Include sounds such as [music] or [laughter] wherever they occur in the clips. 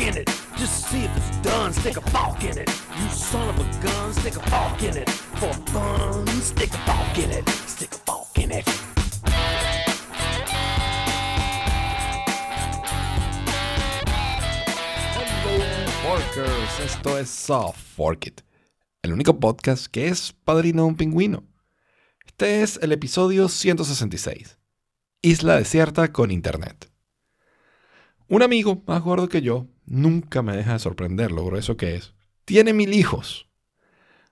in it. Just see if it's done, stick a in it. You son of a gun, stick a in it. For fun, stick a in it. Stick a in it. Forkers, esto es Soft Fork It, el único podcast que es padrino de un pingüino. Este es el episodio 166, Isla Desierta con Internet. Un amigo más gordo que yo nunca me deja de sorprender lo grueso que es. Tiene mil hijos.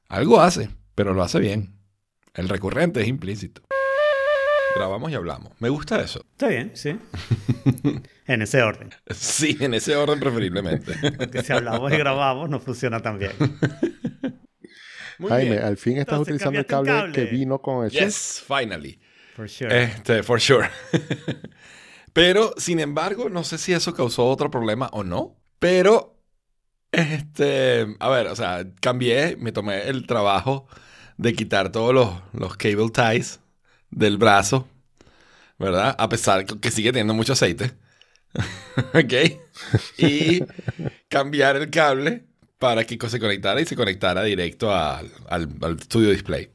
Algo hace, pero lo hace bien. El recurrente es implícito. Grabamos y hablamos. Me gusta eso. Está bien, sí. [laughs] en ese orden. Sí, en ese orden preferiblemente. Porque si hablamos y grabamos no funciona tan bien. Muy Jaime, bien. al fin estás Entonces, utilizando el cable, que vino con el switch. Yes, finally. For sure. Este, for sure. [laughs] Pero, sin embargo, no sé si eso causó otro problema o no. Pero, este, a ver, o sea, cambié, me tomé el trabajo de quitar todos los, los cable ties del brazo, ¿verdad? A pesar que sigue teniendo mucho aceite. [laughs] ¿Ok? Y cambiar el cable para que se conectara y se conectara directo al, al, al Studio Display.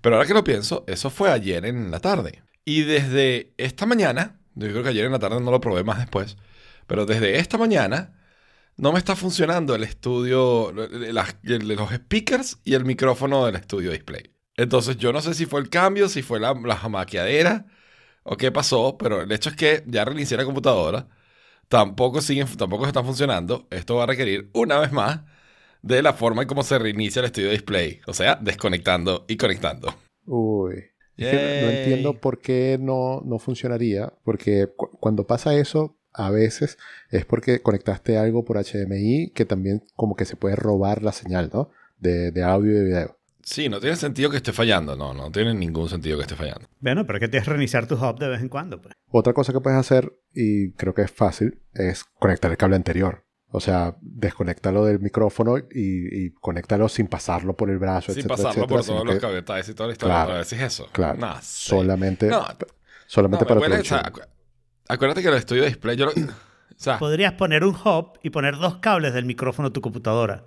Pero ahora que lo pienso, eso fue ayer en la tarde. Y desde esta mañana, yo creo que ayer en la tarde no lo probé más después, pero desde esta mañana no me está funcionando el estudio, los speakers y el micrófono del estudio display. Entonces yo no sé si fue el cambio, si fue la, la jamaqueadera o qué pasó, pero el hecho es que ya reinicié la computadora, tampoco, siguen, tampoco está funcionando. Esto va a requerir una vez más de la forma en cómo se reinicia el estudio display, o sea, desconectando y conectando. Uy. Es que no, entiendo por qué no, no funcionaría. Porque cu- cuando pasa eso, a veces es porque conectaste algo por HDMI que también como que se puede robar la señal, ¿no? De, de audio y de video. Sí, no tiene sentido que esté fallando. No, no tiene ningún sentido que esté fallando. Bueno, pero es que tienes que reiniciar tu hub de vez en cuando, pues. Otra cosa que puedes hacer, y creo que es fácil, es conectar el cable anterior. O sea, desconéctalo del micrófono y, y conéctalo sin pasarlo por el brazo, Sin etcétera, pasarlo etcétera, por todos los que y toda la historia. Claro, es eso. claro. No, solamente, No, solamente no, para huele- tu o sea, acu- acuérdate que el estudio display, yo lo- [clears throat] o sea, Podrías poner un hub y poner dos cables del micrófono a tu computadora.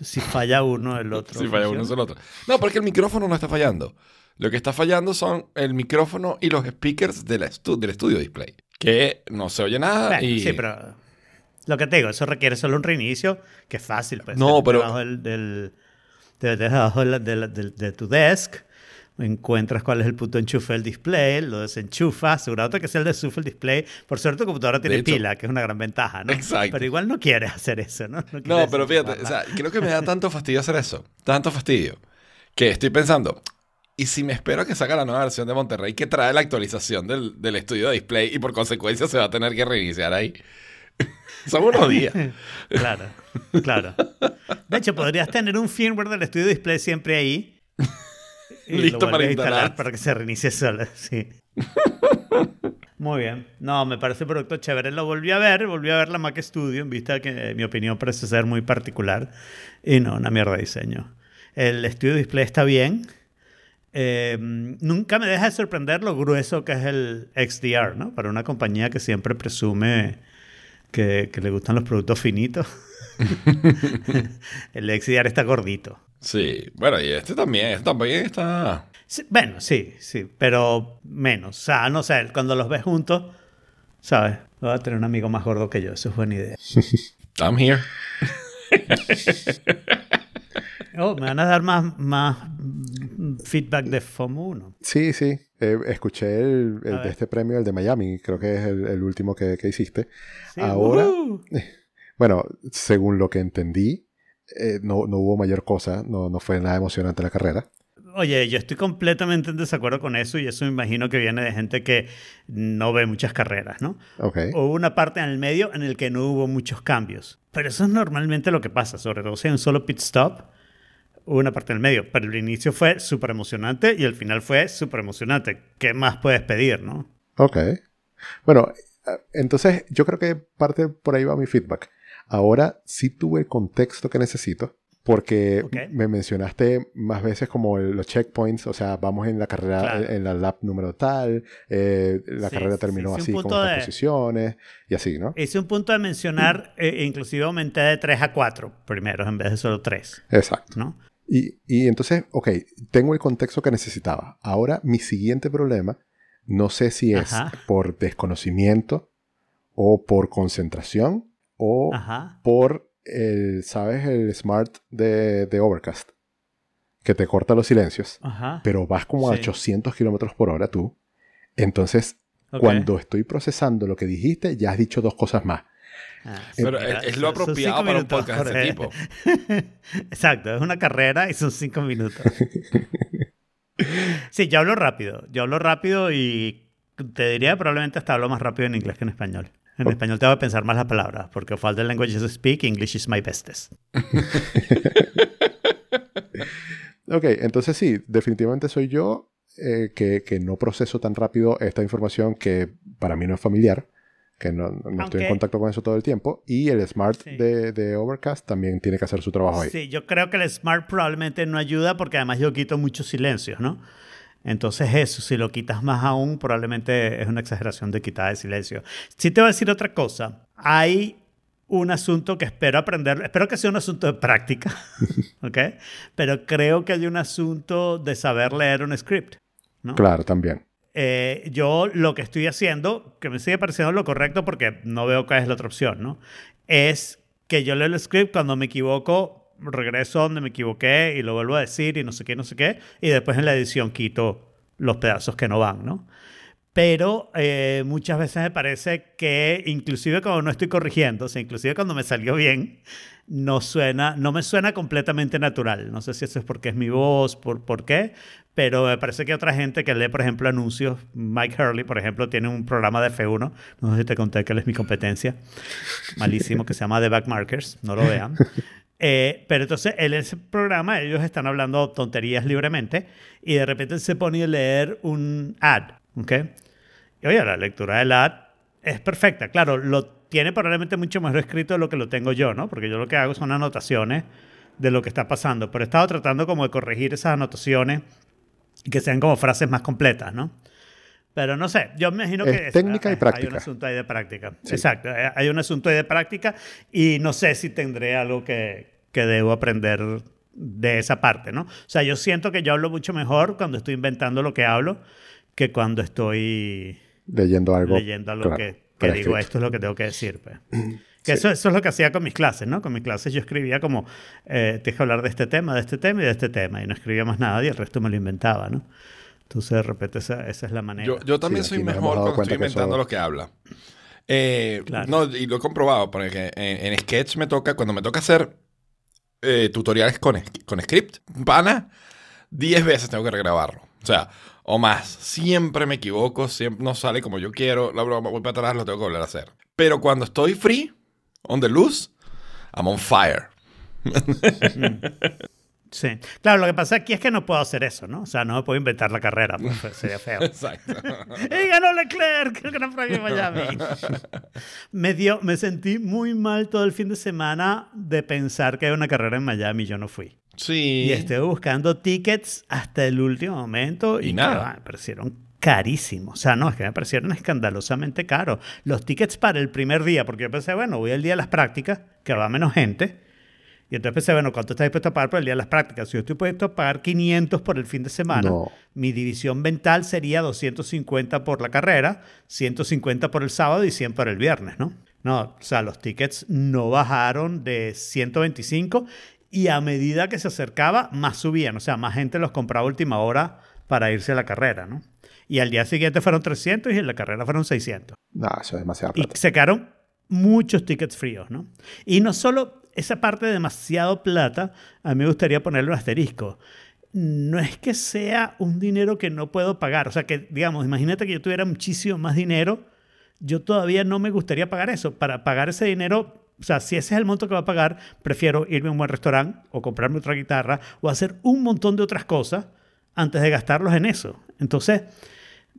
Si falla uno, el otro. si falla uno es el otro. No, porque el micrófono no está fallando. Lo que está fallando son el micrófono y los speakers del, estu- del estudio display. Que no se oye nada Bueno, y... Sí, pero lo que te digo, eso requiere solo un reinicio, que es fácil. Pues, No, pero- Debajo del, del- de, debajo de, de de tu desk, encuentras cuál es el puto enchufe del display, lo desenchufas, asegurándote que sea el desenchufe del display. Por suerte, tu computadora tiene De hecho- pila, que es una gran ventaja, ¿no? Exacto. Pero igual no quieres hacer eso, ¿no? No, quieres pero fíjate, o sea, creo que me da tanto fastidio hacer eso. Tanto fastidio. Que estoy pensando, ¿y si me espero a que salga la nueva versión de Monterrey que trae la actualización del, del estudio de display y por consecuencia se va a tener que reiniciar ahí? Son unos días. [laughs] Claro, claro. De hecho, podrías tener un firmware del estudio display siempre ahí. y lo Listo para vuelves a instalar. para que se reinicie solo. Sí. Muy bien. No, me parece un producto chévere. Lo volví a ver, volví a ver la Mac Studio en vista de que mi opinión parece ser muy particular. Y no, una mierda de diseño. El estudio display está bien. Eh, nunca me deja de sorprender lo grueso que es el XDR, ¿no? Para una compañía que siempre presume que, que le gustan los productos finitos. [laughs] el XDR está gordito. Sí, bueno, y este también, este también está... Sí, bueno, sí, sí, pero menos. O sea, no sé, cuando los ves juntos, ¿sabes? Voy a tener un amigo más gordo que yo, eso es buena idea. [laughs] I'm here. [laughs] Oh, me van a dar más, más feedback de FOMO 1. Sí, sí. Eh, escuché el, el de este premio, el de Miami, creo que es el, el último que, que hiciste. Sí, Ahora, [laughs] bueno, según lo que entendí, eh, no, no hubo mayor cosa, no, no fue nada emocionante la carrera. Oye, yo estoy completamente en desacuerdo con eso y eso me imagino que viene de gente que no ve muchas carreras, ¿no? Ok. Hubo una parte en el medio en el que no hubo muchos cambios. Pero eso es normalmente lo que pasa, sobre todo si hay un solo pit stop, una parte en el medio. Pero el inicio fue súper emocionante y el final fue súper emocionante. ¿Qué más puedes pedir, no? Ok. Bueno, eh, entonces yo creo que parte por ahí va mi feedback. Ahora sí tuve el contexto que necesito porque me mencionaste más veces como los checkpoints, o sea, vamos en la carrera, Claro. en la lap número tal, eh, la Sí, carrera terminó sí, así con estas posiciones y así, ¿no? Hice un punto de mencionar, eh, inclusive aumenté de 3 a 4 primero en vez de solo 3, Exacto. ¿no? Y, y entonces, ok, tengo el contexto que necesitaba. Ahora, mi siguiente problema, no sé si es Ajá. por desconocimiento o por concentración o Ajá. por el, ¿sabes? El smart de, de Overcast, que te corta los silencios, Ajá. pero vas como a Sí. 800 kilómetros por hora tú. Entonces, cuando estoy procesando lo que dijiste, ya has dicho dos cosas más. Ah, Pero es, es lo apropiado cinco para un minutos, podcast de ese Jorge. tipo. [laughs] Exacto, es una carrera y son 5 minutos. Sí, yo hablo rápido. Yo hablo rápido y te diría que probablemente hasta hablo más rápido en inglés que en español. En español tengo que pensar más las palabras, porque of all the languages I speak, English is my bestest. [laughs] Ok, entonces sí, definitivamente soy yo eh, que, que no proceso tan rápido esta información que para mí no es familiar, que no, no estoy en Aunque- contacto con eso todo el tiempo. Y el Smart Sí. de, de Overcast también tiene que hacer su trabajo ahí. Sí, yo creo que el Smart probablemente no ayuda porque además yo quito muchos silencios, ¿no? Entonces eso, si lo quitas más aún, probablemente es una exageración de quitar de silencio. Sí te voy a decir otra cosa. Hay un asunto que espero aprender, espero que sea un asunto de práctica, [laughs] ¿ok? Pero creo que hay un asunto de saber leer un script, ¿no? Claro, también. Eh, yo lo que estoy haciendo, que me sigue pareciendo lo correcto porque no veo cuál es la otra opción, ¿no? Es que yo leo el script cuando me equivoco, regreso donde me equivoqué y lo vuelvo a decir y no sé qué, no sé qué, y después en la edición quito los pedazos que no van, ¿no? Pero eh, muchas veces me parece que inclusive cuando no estoy corrigiendo, o sea, inclusive cuando me salió bien, no suena, no me suena completamente natural. No sé si eso es porque es mi voz, por, por qué, pero me parece que otra gente que lee, por ejemplo, anuncios, Mike Hurley, por ejemplo, tiene un programa de F1, no sé si te conté que él es mi competencia, malísimo, que se llama The Backmarkers, no lo vean. [laughs] Eh, pero entonces, en ese programa, ellos están hablando tonterías libremente y de repente se pone a leer un ad, ¿ok? Y oye, la lectura del ad es perfecta. Claro, lo tiene probablemente mucho mejor escrito de lo que lo tengo yo, ¿no? Porque yo lo que hago son anotaciones de lo que está pasando. Pero he estado tratando como de corregir esas anotaciones y que sean como frases más completas, ¿no? Pero no sé, yo me imagino Es que... técnica y hay- Hay práctica. un asunto ahí de práctica. Sí. Exacto, eh, hay un asunto ahí de práctica y no sé si tendré algo que, que debo aprender de esa parte, ¿no? O sea, yo siento que yo hablo mucho mejor cuando estoy inventando lo que hablo que cuando estoy Leyendo algo. leyendo algo claro, que, que digo, esto es lo que tengo que decir. Pues. [clears throat] Que eso, eso es lo que hacía con mis clases, ¿no? Con mis clases yo escribía como, eh, tienes que hablar de este tema, de este tema y de este tema, y no escribía más nada y el resto me lo inventaba, ¿no? Entonces, de repente, esa, esa es la manera. Yo, yo también Sí, soy mejor cuando estoy inventando eso- lo que habla. Eh, Claro. No, y lo he comprobado, porque en, en Sketch me toca, cuando me toca hacer eh, tutoriales con, con script, pana, 10 veces tengo que regrabarlo. O sea, o más. Siempre me equivoco, siempre no sale como yo quiero, la broma, voy para atrás, lo tengo que volver a hacer. Pero cuando estoy free, on the loose, I'm on fire. Sí. Claro, lo que pasa aquí es que no puedo hacer eso, ¿no? O sea, no me puedo inventar la carrera, pues, sería feo. [laughs] Exacto. [laughs] ¡Y ganó Leclerc! ¡El Gran Premio de Miami! [laughs] me, dio, me sentí muy mal todo el fin de semana de pensar que hay una carrera en Miami y yo no fui. Sí. Y estuve buscando tickets hasta el último momento y, Y nada. me parecieron carísimos. O sea, no, es que me parecieron escandalosamente caros. Los tickets para el primer día, porque yo pensé, bueno, voy al día de las prácticas, que va menos gente. Y entonces pensé, bueno, ¿cuánto estás dispuesto a pagar por el día de las prácticas? Si yo estoy dispuesto a pagar 500 por el fin de semana, No. mi división mental sería 250 por la carrera, 150 por el sábado y 100 por el viernes, ¿no? No, o sea, los tickets no bajaron de 125 y a medida que se acercaba, más subían. O sea, más gente los compraba a última hora para irse a la carrera, ¿no? Y al día siguiente fueron 300 y en la carrera fueron 600. No, eso es demasiado Y se quedaron muchos tickets fríos, ¿no? Y no solo esa parte de demasiado plata, a mí me gustaría ponerle un asterisco. No es que sea un dinero que no puedo pagar. O sea, que, digamos, imagínate que yo tuviera muchísimo más dinero, yo todavía no me gustaría pagar eso. Para pagar ese dinero, o sea, si ese es el monto que va a pagar, prefiero irme a un buen restaurante o comprarme otra guitarra o hacer un montón de otras cosas antes de gastarlos en eso. Entonces,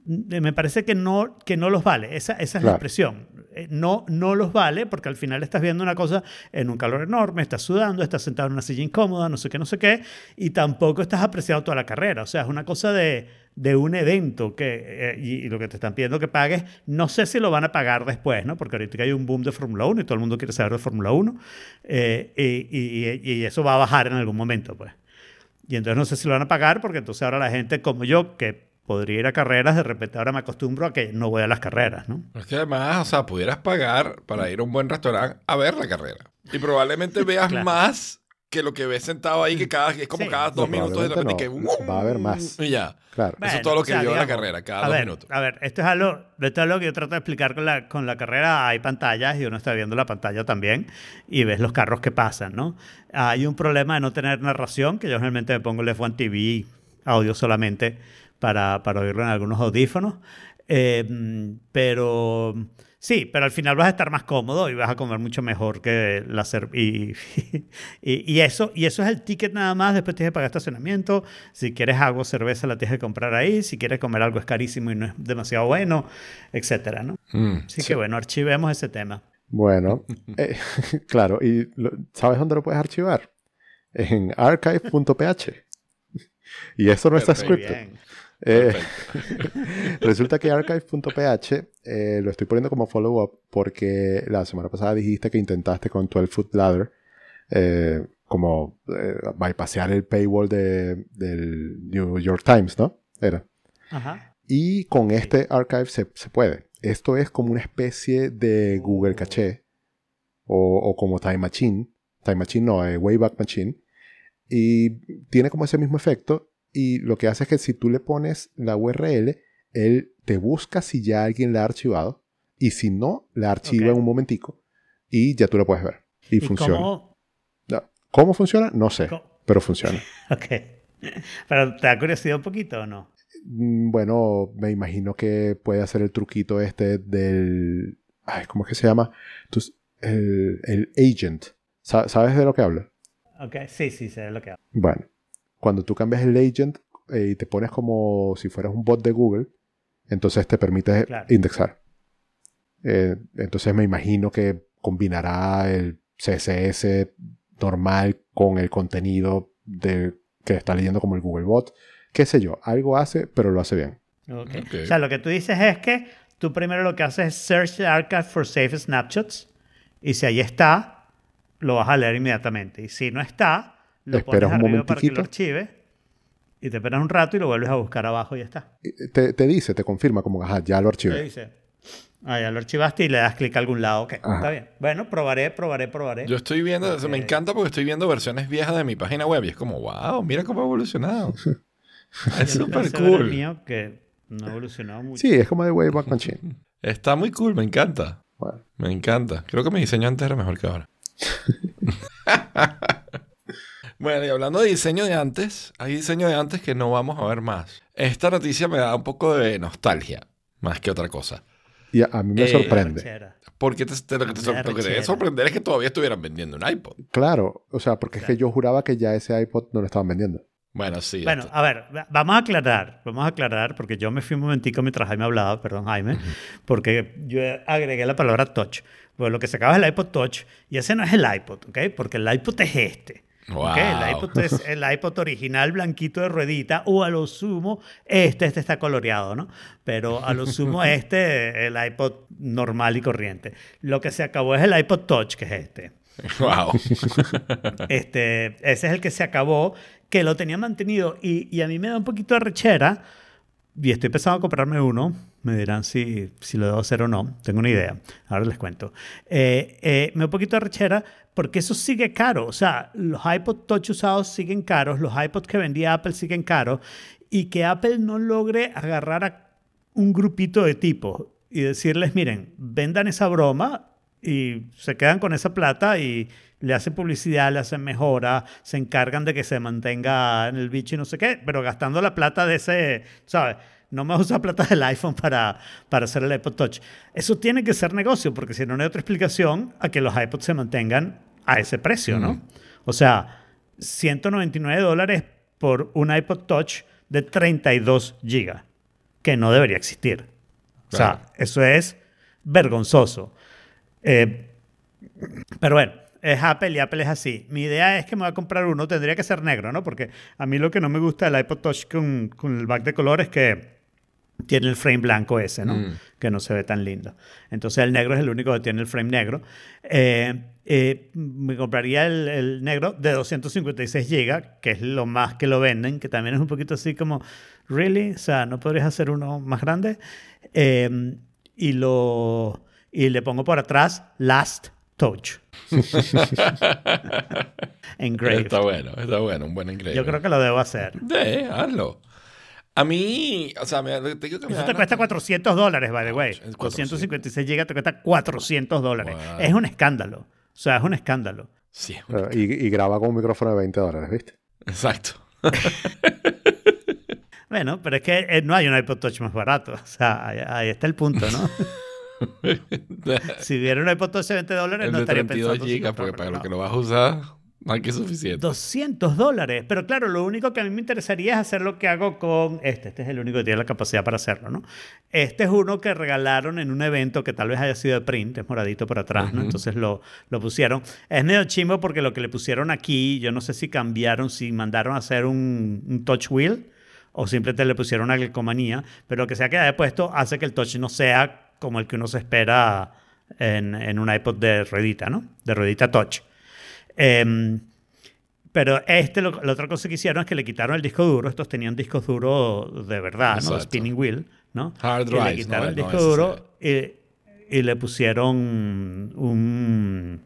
me parece que no, que no los vale. Esa, esa es la expresión. Eh, No, no los vale porque al final estás viendo una cosa en un calor enorme, estás sudando, estás sentado en una silla incómoda, no sé qué, no sé qué, y tampoco estás apreciando toda la carrera. O sea, es una cosa de, de un evento que, eh, y, y lo que te están pidiendo que pagues, no sé si lo van a pagar después, ¿no? Porque ahorita hay un boom de Fórmula 1 y todo el mundo quiere saber de Fórmula 1, eh, y, y- y eso va a bajar en algún momento, pues. Y entonces no sé si lo van a pagar porque entonces ahora la gente como yo, que podría ir a carreras, de repente ahora me acostumbro a que no voy a las carreras, ¿no? Es que además, o sea, pudieras pagar para ir a un buen restaurante a ver la carrera. Y probablemente [laughs] veas Claro. más que lo que ves sentado ahí, que cada, es como Sí. cada dos No, minutos de repente probablemente que... no. Va a haber más. Y ya. Claro. Eso es todo lo que o sea, vio en la carrera, cada a dos ver, minutos. A ver, esto es algo, esto es algo que yo trato de explicar con la, con la carrera. Hay pantallas y uno está viendo la pantalla también y ves los carros que pasan, ¿no? Hay un problema de no tener narración, que yo generalmente me pongo el F1 TV audio solamente para, para oírlo en algunos audífonos. Eh, pero sí, pero al final vas a estar más cómodo y vas a comer mucho mejor que la cer- y, [laughs] y, y eso y eso es el ticket nada más. Después tienes que pagar estacionamiento. Si quieres agua o cerveza la tienes que comprar ahí. Si quieres comer algo es carísimo y no es demasiado bueno, etcétera, ¿no? Mm, Así sí. que bueno, archivemos ese tema. Bueno, eh, [laughs] claro, y lo- ¿sabes dónde lo puedes archivar? En archive.ph. [laughs] Y eso no está scripted. bien. Eh, [laughs] resulta que archive.ph eh, lo estoy poniendo como follow-up porque la semana pasada dijiste que intentaste con 12 Foot Ladder eh, como eh, bypassear el paywall de, del New York Times, ¿no? Era. Ajá. Y con este archive se, se puede. Esto es como una especie de Google Caché o, o como Time Machine. Time Machine no, Wayback Machine. Y tiene como ese mismo efecto. Y lo que hace es que si tú le pones la URL, él te busca si ya alguien la ha archivado. Y si no, la archiva en un momentico. Y ya tú la puedes ver. Y, ¿Y funciona. cómo? ¿Cómo funciona? No sé. cómo- Pero funciona. [laughs] Ok. Pero ¿te da curiosidad un poquito o no? Mm, Bueno, me imagino que puede hacer el truquito este del... Ay, ¿Cómo es que se llama? Tus- el, el agent. Sa- ¿Sabes de lo que hablo? Ok, sí, sí, sé lo que hago. Bueno, cuando tú cambias el agent eh, y te pones como si fueras un bot de Google, entonces te permite Claro. indexar. Eh, entonces me imagino que combinará el CSS normal con el contenido de, que está leyendo como el Google Bot. Qué sé yo, algo hace, pero lo hace bien. Ok. Ok. O sea, lo que tú dices es que tú primero lo que haces es search the archive for safe snapshots y si ahí está, lo vas a leer inmediatamente. Y si no está, lo Esperas pones un arriba para que lo momentiquito. archive y te esperas un rato y lo vuelves a buscar abajo y ya está. Eh, Te, te dice, te confirma como, ajá, ya lo Te archivé. dice, ah, ya lo archivaste y le das clic a algún lado. Ok, Ajá. está bien. Bueno, probaré, probaré, probaré. Yo estoy viendo, o sea, me encanta porque estoy viendo versiones viejas de mi página web y es como, wow, mira cómo ha evolucionado. [laughs] es súper el cool. mío que no ha evolucionado mucho. Sí, es como de Wayback Machine. Está muy cool, me encanta. Bueno, Me encanta. Creo que mi diseño antes era mejor que ahora. [laughs] bueno, y hablando de diseño de antes, hay diseño de antes que no vamos a ver más. Esta noticia me da un poco de nostalgia, más que otra cosa. y a, a mí me Eh, sorprende. Porque te- te- lo que te, lo que te debe sorprender es que todavía estuvieran vendiendo un iPod. Claro, o sea, porque es que yo juraba que ya ese iPod no lo estaban vendiendo. Bueno, sí. Bueno, esto- a ver, va- vamos a aclarar, vamos a aclarar, porque yo me fui un momentico mientras Jaime hablaba, perdón Jaime, porque yo agregué la palabra touch. Pues lo que se acaba es el iPod Touch, y ese no es el iPod, ¿ok? Porque el iPod es este. Wow. ¿ok? El iPod es [laughs] el iPod original blanquito de ruedita, o a lo sumo, este, este está coloreado, ¿no? Pero a lo sumo [laughs] este, el iPod normal y corriente. Lo que se acabó es el iPod Touch, que es este. wow. [laughs] Este, ese es el que se acabó, que lo tenía mantenido y, y a mí me da un poquito de rechera. Y estoy pensando a comprarme uno. Me dirán si, si lo debo hacer o no. Tengo una idea. Ahora les cuento. Eh, eh, me da un poquito de rechera porque eso sigue caro. O sea, los iPod Touch usados siguen caros. Los iPods que vendía Apple siguen caros. Y que Apple no logre agarrar a un grupito de tipos y decirles, miren, vendan esa broma y se quedan con esa plata y le hacen publicidad, le hacen mejora, se encargan de que se mantenga en el bicho y no sé qué, pero gastando la plata de ese, ¿sabes? No me usa plata del iPhone para, para hacer el iPod Touch. Eso tiene que ser negocio, porque si no, no hay otra explicación a que los iPods se mantengan a ese precio, ¿no? O sea, 199 dólares por un iPod Touch de 32 gigas. que no debería existir. O sea, eso es vergonzoso. Eh, pero bueno, es Apple y Apple es así. Mi idea es que me voy a comprar uno, tendría que ser negro, ¿no? Porque a mí lo que no me gusta del iPod Touch con, con el back de color es que tiene el frame blanco ese, ¿no? Mm. Que no se ve tan lindo. Entonces el negro es el único que tiene el frame negro. Eh, eh, me compraría el, el negro de 256 GB, que es lo más que lo venden, que también es un poquito así como, ¿really? O sea, ¿no podrías hacer uno más grande? Eh, y, lo, y le pongo por atrás Last Touch. [laughs] Engraved. Está bueno, está bueno, un buen engraving. Yo creo que lo debo hacer. Sí, hazlo. A mí, o sea, me, te digo que me Eso te cuesta nostalgia. 400 dólares, by the way. es 400. 256 GB te cuesta 400 dólares. Wow. Es un escándalo. O sea, es un escándalo. Sí, Eh, Y, y graba con un micrófono de 20 dólares, ¿viste? exacto. [laughs] Bueno, pero es que eh, no hay un iPod Touch más barato. O sea, ahí, ahí está el punto, ¿no? [laughs] [laughs] si hubiera un iPod Touch de 20 dólares, El no de estaría 32 pensando. gigas, porque para lo que no. lo vas a usar, no hay que suficiente. 200 dólares. Pero claro, lo único que a mí me interesaría es hacer lo que hago con este. Este es el único que tiene la capacidad para hacerlo, ¿no? Este es uno que regalaron en un evento que tal vez haya sido de print, es moradito por atrás, ¿no? Ujú. Entonces lo, lo pusieron. Es medio chimbo porque lo que le pusieron aquí, yo no sé si cambiaron, si mandaron a hacer un, un touch wheel o simplemente le pusieron una calcomanía, pero lo que sea que haya puesto hace que el touch no sea como el que uno se espera en, en un iPod de ruedita, ¿no? De ruedita touch. Em, pero este, lo- la otra cosa que hicieron es que le quitaron el disco duro. Estos tenían discos duros de verdad, ¿no? Exacto. Spinning wheel, ¿no? Hard y le quitaron ¿no? el No disco SSD. duro y, y le pusieron un...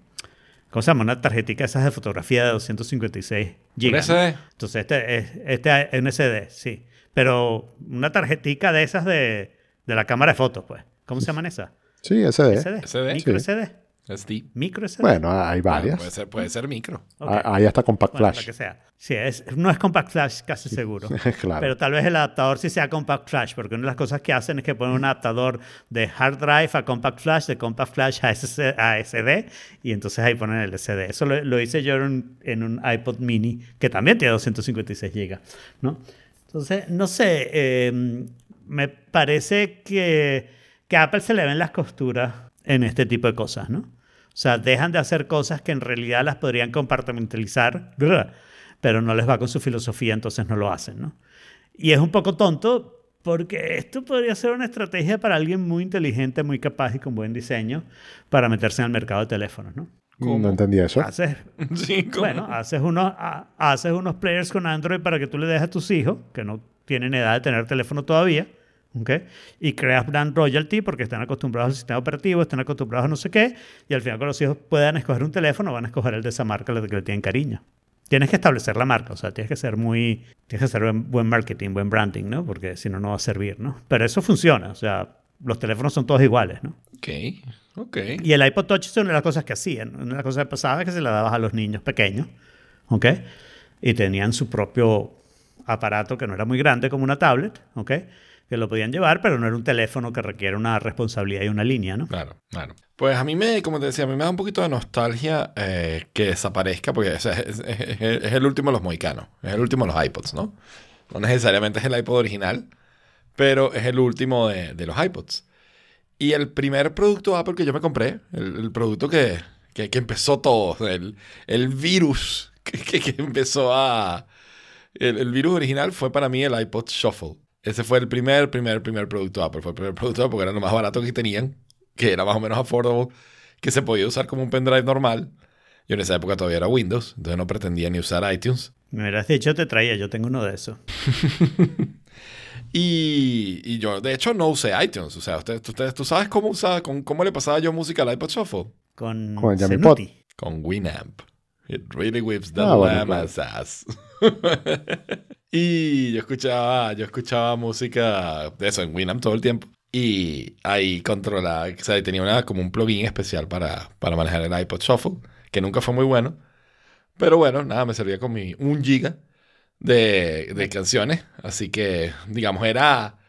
¿Cómo se llama? Una tarjetita esas de fotografía de 256 ¿Un gigas. ¿no? SD? Entonces este es este es un SD, sí. Pero una tarjetita de esas de, de la cámara de fotos, pues. ¿Cómo se llaman esas? Sí, SD. SD. SD. Micro Sí. SD. SD. Micro SD. Bueno, hay varias. puede, ser, puede ser micro. Ok. Ah, Hay hasta Compact Bueno, Flash. lo que sea. Sí, es, no es Compact Flash casi seguro. [laughs] claro. Pero tal vez el adaptador sí sea Compact Flash, porque una de las cosas que hacen es que ponen un adaptador de hard drive a Compact Flash, de Compact Flash a, SS a SD, y entonces ahí ponen el SD. Eso lo, lo hice yo en un, en un iPod mini, que también tiene 256 GB, ¿no? Entonces, no sé, eh, me parece que, que a Apple se le ven las costuras en este tipo de cosas, ¿no? O sea, dejan de hacer cosas que en realidad las podrían compartimentalizar, [laughs] pero no les va con su filosofía, entonces no lo hacen, ¿no? Y es un poco tonto porque esto podría ser una estrategia para alguien muy inteligente, muy capaz y con buen diseño para meterse en el mercado de teléfonos, ¿no? No entendí eso. Haces, [laughs] Sí, ¿cómo? bueno, haces unos, ha- haces unos players con Android para que tú le dejes a tus hijos, que no tienen edad de tener teléfono todavía, ¿ok? Y creas brand royalty porque están acostumbrados al sistema operativo, están acostumbrados a no sé qué, y al final cuando los hijos puedan escoger un teléfono, van a escoger el de esa marca, el que le tienen cariño. Tienes que establecer la marca, o sea, tienes que ser muy, tienes que hacer buen, buen marketing, buen branding, ¿no? Porque si no, no va a servir, ¿no? Pero eso funciona, o sea, los teléfonos son todos iguales, ¿no? Ok, ok. Y el iPod Touch es una de las cosas que hacían. Una de las cosas que pasaba es que se la dabas a los niños pequeños, ¿ok? Y tenían su propio aparato que no era muy grande como una tablet, ¿ok? Que lo podían llevar, pero no era un teléfono que requiere una responsabilidad y una línea, ¿no? Claro, claro. Pues a mí me, como te decía, a mí me da un poquito de nostalgia eh, que desaparezca, porque es, es- es- es el último de los mohicanos, es el último de los iPods, ¿no? No necesariamente es el iPod original, pero es el último de, de los iPods. Y el primer producto Apple que yo me compré, el, el producto que, que, que empezó todo, el, el virus [laughs] que- que empezó a... El, el virus original fue para mí el iPod Shuffle. Ese fue el primer, primer, primer producto Apple. Fue el primer producto Apple porque era lo más barato que tenían, que era más o menos affordable, que se podía usar como un pendrive normal. Yo en esa época todavía era Windows, entonces no pretendía ni usar iTunes. Me hubieras dicho, te traía, yo tengo uno de esos. [laughs] Y, y yo, de hecho, no usé iTunes. O sea, ustedes, ustedes, ¿tú sabes cómo, usaba, con, cómo le pasaba yo música al iPod Shuffle? Con, Con el. Con Winamp. It really whips the Ah, bueno, llama's ass. [laughs] y yo escuchaba, yo escuchaba música de eso en Winamp todo el tiempo. Y ahí controlaba, o sea, tenía una, como un plugin especial para, para manejar el iPod Shuffle, que nunca fue muy bueno. Pero bueno, nada, me servía con mi un giga de, de canciones. Así que, digamos, era...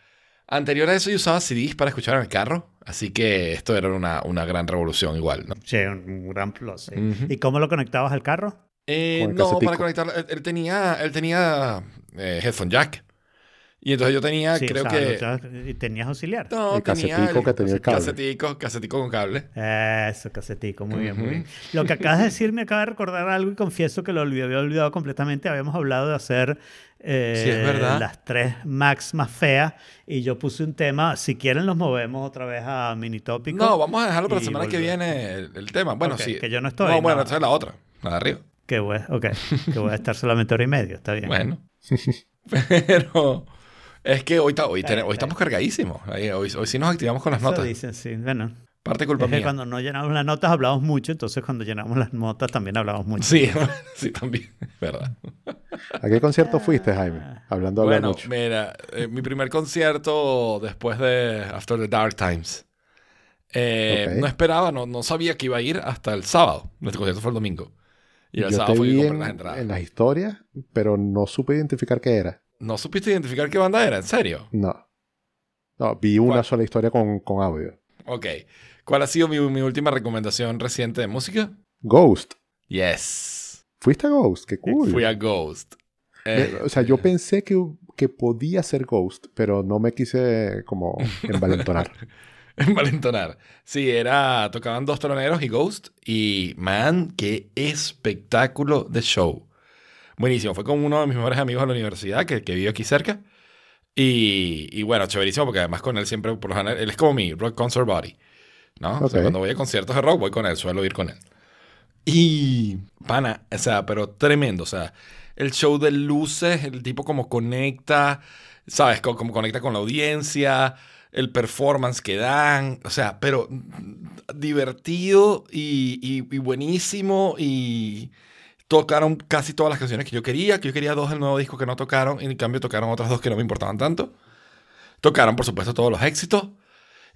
Anterior a eso yo usaba CDs para escuchar en el carro. Así que esto era una, una gran revolución igual, ¿no? Sí, un gran plus. sí. ¿Y cómo lo conectabas al carro? Eh, no, casetico. para conectarlo. Él, él tenía, él tenía eh, headphone jack. Y entonces yo tenía, Sí, creo o sea, que... tenías auxiliar. No, El tenía casetico que tenía el cable. Casetico, casetico con cable. Eso, casetico, muy bien, muy bien. Lo que acabas de [laughs] decir me acaba de recordar algo y confieso que lo olvidé- había olvidado completamente. Habíamos hablado de hacer eh, Sí, es verdad. las tres Macs más feas y yo puse un tema. Si quieren, los movemos otra vez a mini tópico. No, vamos a dejarlo para la semana que viene el, el tema. Bueno, Ok, sí. que yo no estoy, No, bueno, no. esta es la otra, la de arriba. Que voy, ok, que voy a estar solamente hora y media, está bien. [laughs] Bueno. [laughs] Pero es que hoy, ta- hoy, ten- estamos cargadísimos. Hoy, hoy sí nos activamos con las Eso notas. dicen, sí. Bueno, Parte culpa es que mía. cuando no llenamos las notas hablamos mucho, entonces cuando llenamos las notas también hablamos mucho. Sí, [laughs] sí, también. [laughs] Verdad. ¿A qué concierto fuiste, Jaime? Hablando de Bueno, mucho. mira, eh, mi primer concierto después de After the Dark Times. Eh. No esperaba, no, no sabía que iba a ir hasta el sábado. Nuestro concierto fue el domingo. Y Yo te vi en, las entradas. en las historias, pero no supe identificar qué era. ¿No supiste identificar qué banda era? ¿En serio? No. No, vi una ¿Cuál? sola historia con, con audio. Ok. ¿Cuál ha sido mi, mi última recomendación reciente de música? Ghost. Yes. ¿Fuiste a Ghost? Qué cool. Fui a Ghost. Eh, o sea, yo pensé que, que podía ser Ghost, pero no me quise como [laughs] envalentonar. [laughs] Envalentonar. Sí, era. Tocaban dos troneros y Ghost. Y man, qué espectáculo de show. Buenísimo. Fue con uno de mis mejores amigos de la universidad que, que vive aquí cerca. Y, y bueno, chéverísimo porque además con él siempre, por lo general, él es como mi rock concert body. ¿No? O sea, cuando voy a conciertos de rock, voy con él, suelo ir con él. Y, pana, o sea, pero tremendo. O sea, el show de luces, el tipo como conecta, ¿sabes? Como, como conecta con la audiencia, el performance que dan. O sea, pero divertido y, y- y buenísimo. Y tocaron casi todas las canciones que yo quería, que yo quería dos del nuevo disco que no tocaron. Y en cambio tocaron otras dos que no me importaban tanto. Tocaron, por supuesto, todos los éxitos.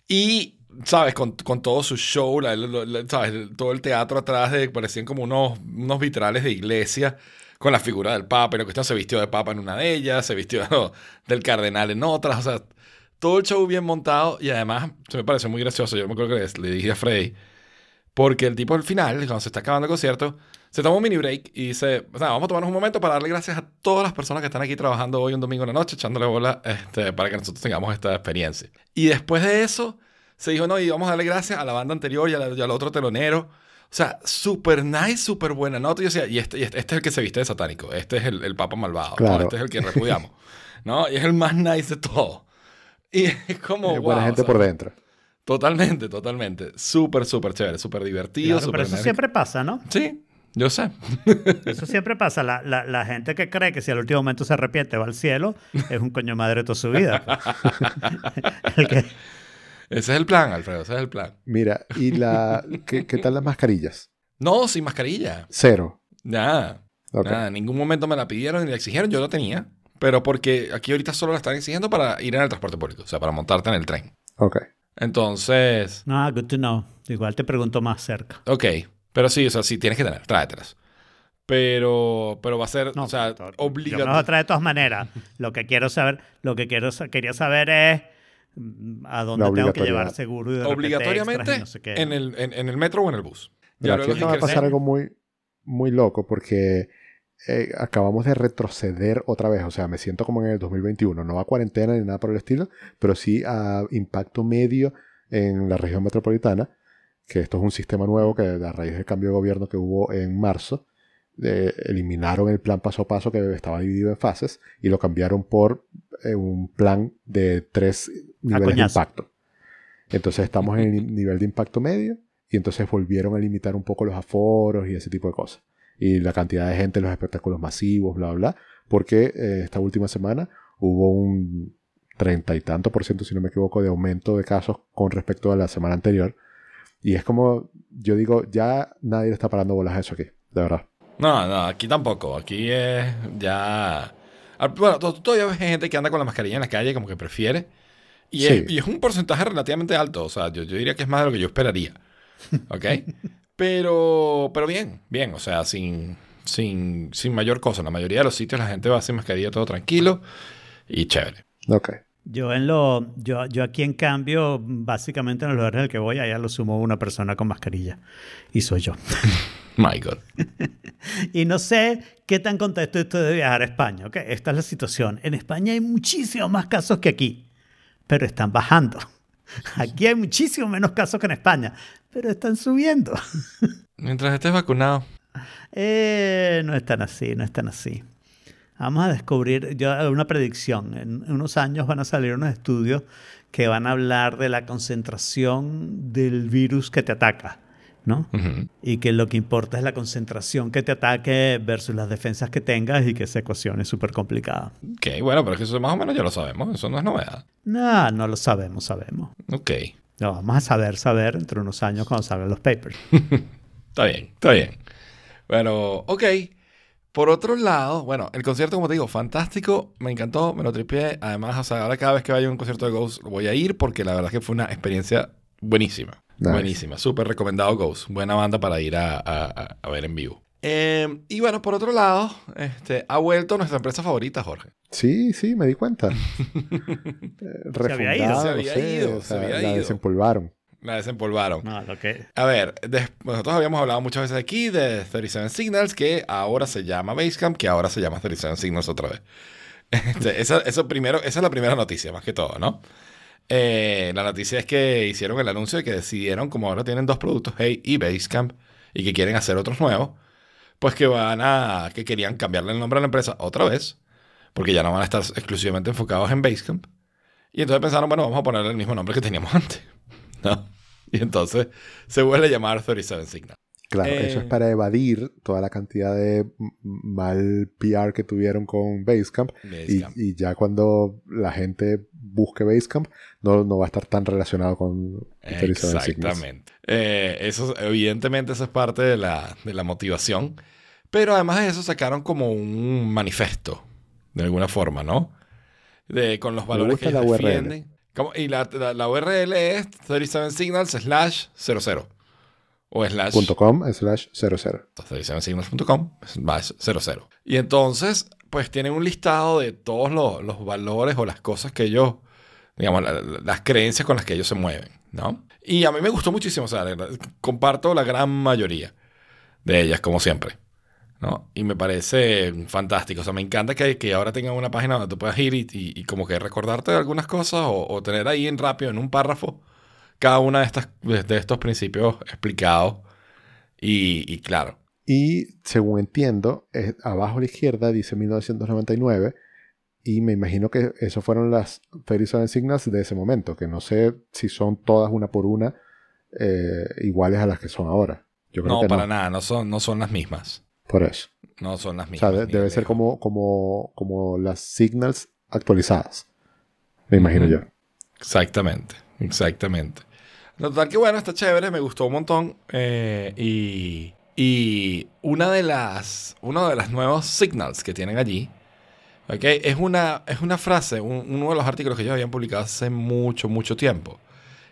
Y, ¿sabes? Con, con todo su show, la- la- la- ¿sabes? Todo el teatro atrás de parecían como unos, unos vitrales de iglesia con la figura del Papa. Y la cuestión se vistió de Papa en una de ellas, se vistió [laughs] del Cardenal en otras. O sea, todo el show bien montado. Y además, se me pareció muy gracioso. Yo me acuerdo que le, le dije a Freddy, porque el tipo al final, cuando se está acabando el concierto, se toma un mini break y dice, o sea, vamos a tomarnos un momento para darle gracias a todas las personas que están aquí trabajando hoy un domingo en la noche, echándole bola este, para que nosotros tengamos esta experiencia. Y después de eso, se dijo, no, y vamos a darle gracias a la banda anterior y, la- y al otro telonero. O sea, súper nice, súper buena nota. Y yo decía, y este, y este, este es el que se viste de satánico, este es el, el papa malvado, ¿no? Claro. este es el que repudiamos, [laughs] ¿no? Y es el más nice de todo. Y es como, Eh, buena wow, gente o sea, por dentro. Totalmente, totalmente. Súper, súper chévere, súper divertido. Claro, súper pero eso enérgico. siempre pasa, ¿no? Sí, yo sé. [laughs] Eso siempre pasa. La, la- la gente que cree que si al último momento se arrepiente va al cielo es un coño madre toda su vida. [laughs] El que- Ese es el plan, Alfredo, ese es el plan. Mira, ¿y la qué, qué tal las mascarillas? No, sin mascarilla. Cero. Nada. Nada. En ningún momento me la pidieron ni la exigieron. Yo lo tenía. Pero porque aquí ahorita solo la están exigiendo para ir en el transporte público. O sea, para montarte en el tren. Ok. Entonces, No, good to know. Igual te pregunto más cerca. ok. Pero sí, o sea, sí tienes que tener. Tráetelas. Pero, pero va a ser, No, o sea, obligatorio. trae de todas maneras. Lo que quiero saber, lo que quiero quería saber es mm, a dónde tengo que llevar seguro y de Obligatoriamente extras y no sé qué. en, el, en, en el metro o en el bus. Ya aquí luego acaba de pasar algo muy, muy loco porque eh, acabamos de retroceder otra vez. O sea, me siento como en el 2021. No a cuarentena ni nada por el estilo, pero sí a impacto medio en la región metropolitana. Que esto es un sistema nuevo que a raíz del cambio de gobierno que hubo en marzo, eh, eliminaron el plan paso a paso que estaba dividido en fases y lo cambiaron por eh, un plan de tres niveles de impacto. Entonces estamos en el nivel de impacto medio y entonces volvieron a limitar un poco los aforos y ese tipo de cosas. Y la cantidad de gente en los espectáculos masivos, bla, bla, porque eh, esta última semana hubo un treinta y tanto por ciento, si no me equivoco, de aumento de casos con respecto a la semana anterior. Y es como, yo digo, ya nadie le está parando bolas a eso aquí, de verdad. No, no, aquí tampoco. Aquí es ya. Ah, Bueno, to- todavía ves gente que anda con la mascarilla en la calle, como que prefiere. Y, Sí. es, y es un porcentaje relativamente alto. O sea, yo, yo diría que es más de lo que yo esperaría. [laughs] ¿Ok? Pero, pero bien, bien. O sea, sin, sin, sin mayor cosa. En la mayoría de los sitios la gente va sin mascarilla todo tranquilo y chévere. Ok. Yo en lo, yo, yo aquí en cambio, básicamente en los lugares en el que voy, allá lo sumo una persona con mascarilla. Y soy yo. [laughs] My God. [laughs] y no sé qué tan contento estoy de viajar a España. ¿ok? Esta es la situación. En España hay muchísimos más casos que aquí, pero están bajando. [laughs] Aquí hay muchísimo menos casos que en España, pero están subiendo. [laughs] Mientras estés vacunado. Eh, no están así, no están así. Vamos a descubrir, yo una predicción, en unos años van a salir unos estudios que van a hablar de la concentración del virus que te ataca, ¿no? Y que lo que importa es la concentración que te ataque versus las defensas que tengas y que esa ecuación es súper complicada. Ok, bueno, pero es que eso más o menos ya lo sabemos. Eso no es novedad. No, no lo sabemos, sabemos. Ok. Lo vamos a saber, saber entre unos años cuando salgan los papers. [laughs] Está bien, está bien. Bueno, ok. Por otro lado, bueno, el concierto, como te digo, fantástico. Me encantó, me lo tripié. Además, o sea, ahora cada vez que vaya a un concierto de Ghost voy a ir porque la verdad es que fue una experiencia buenísima. Nice. Buenísima. Súper recomendado Ghost. Buena banda para ir a, a- a- a ver en vivo. Eh, y bueno, por otro lado, este, ha vuelto nuestra empresa favorita, Jorge. Sí, sí, me di cuenta. [laughs] Eh, había ido, se había sé, ido, o se había la ido. desempolvaron. La desempolvaron. No, lo que... A ver, nosotros habíamos hablado muchas veces aquí de 37 Signals, que ahora se llama Basecamp, que ahora se llama 37 Signals otra vez. [laughs] Este, esa, eso primero, esa es la primera noticia, más que todo, ¿no? Eh, la noticia es que hicieron el anuncio de que decidieron, como ahora tienen dos productos, Hey y Basecamp, y que quieren hacer otros nuevos, pues que van a, que querían cambiarle el nombre a la empresa otra vez, porque ya no van a estar exclusivamente enfocados en Basecamp. Y entonces pensaron, bueno, vamos a ponerle el mismo nombre que teníamos [laughs] antes, ¿no? Y entonces se vuelve a llamar 37 Signals. Claro, eso Eh. es para evadir toda la cantidad de mal PR que tuvieron con Basecamp. Y, Basecamp. y ya cuando la gente busque Basecamp, no, no va a estar tan relacionado con 37 Signals. Exactamente. Eh, eso, evidentemente, eso es parte de la, de la motivación. Pero además de eso, sacaron como un manifiesto, de alguna forma, ¿no? De, con los valores que ellos defienden. Como- y la, la- la URL es 37 signals slash 00. O slash .com slash 00. 37signals.com slash 00. Y entonces, pues tienen un listado de todos los, los valores o las cosas que ellos, digamos, la- la- las creencias con las que ellos se mueven, ¿no? Y a mí me gustó muchísimo, o sea, comparto la gran mayoría de ellas, como siempre, ¿no? Y me parece fantástico, o sea, me encanta que, que ahora tengan una página donde tú puedas ir y, y- y como que recordarte de algunas cosas o, o tener ahí en rápido, en un párrafo, cada una de, estas, de estos principios explicados. Y, y claro, Y según entiendo, es- abajo a la izquierda dice 1999. Y me imagino que eso fueron las 37 Signals de ese momento, que no sé si son todas una por una eh, iguales a las que son ahora. Yo creo no, que para no. nada, no son, no son las mismas. Por eso. No son las O mismas. sea, de- ni debe de ser como, como, como las Signals actualizadas. Me imagino Ujú. yo. Exactamente, exactamente. Total que bueno, está chévere, me gustó un montón. eh, y, y una de las, uno de las nuevos signals que tienen allí, ¿ok? es, una, es una frase, un- uno de los artículos que ellos habían publicado hace mucho, mucho tiempo,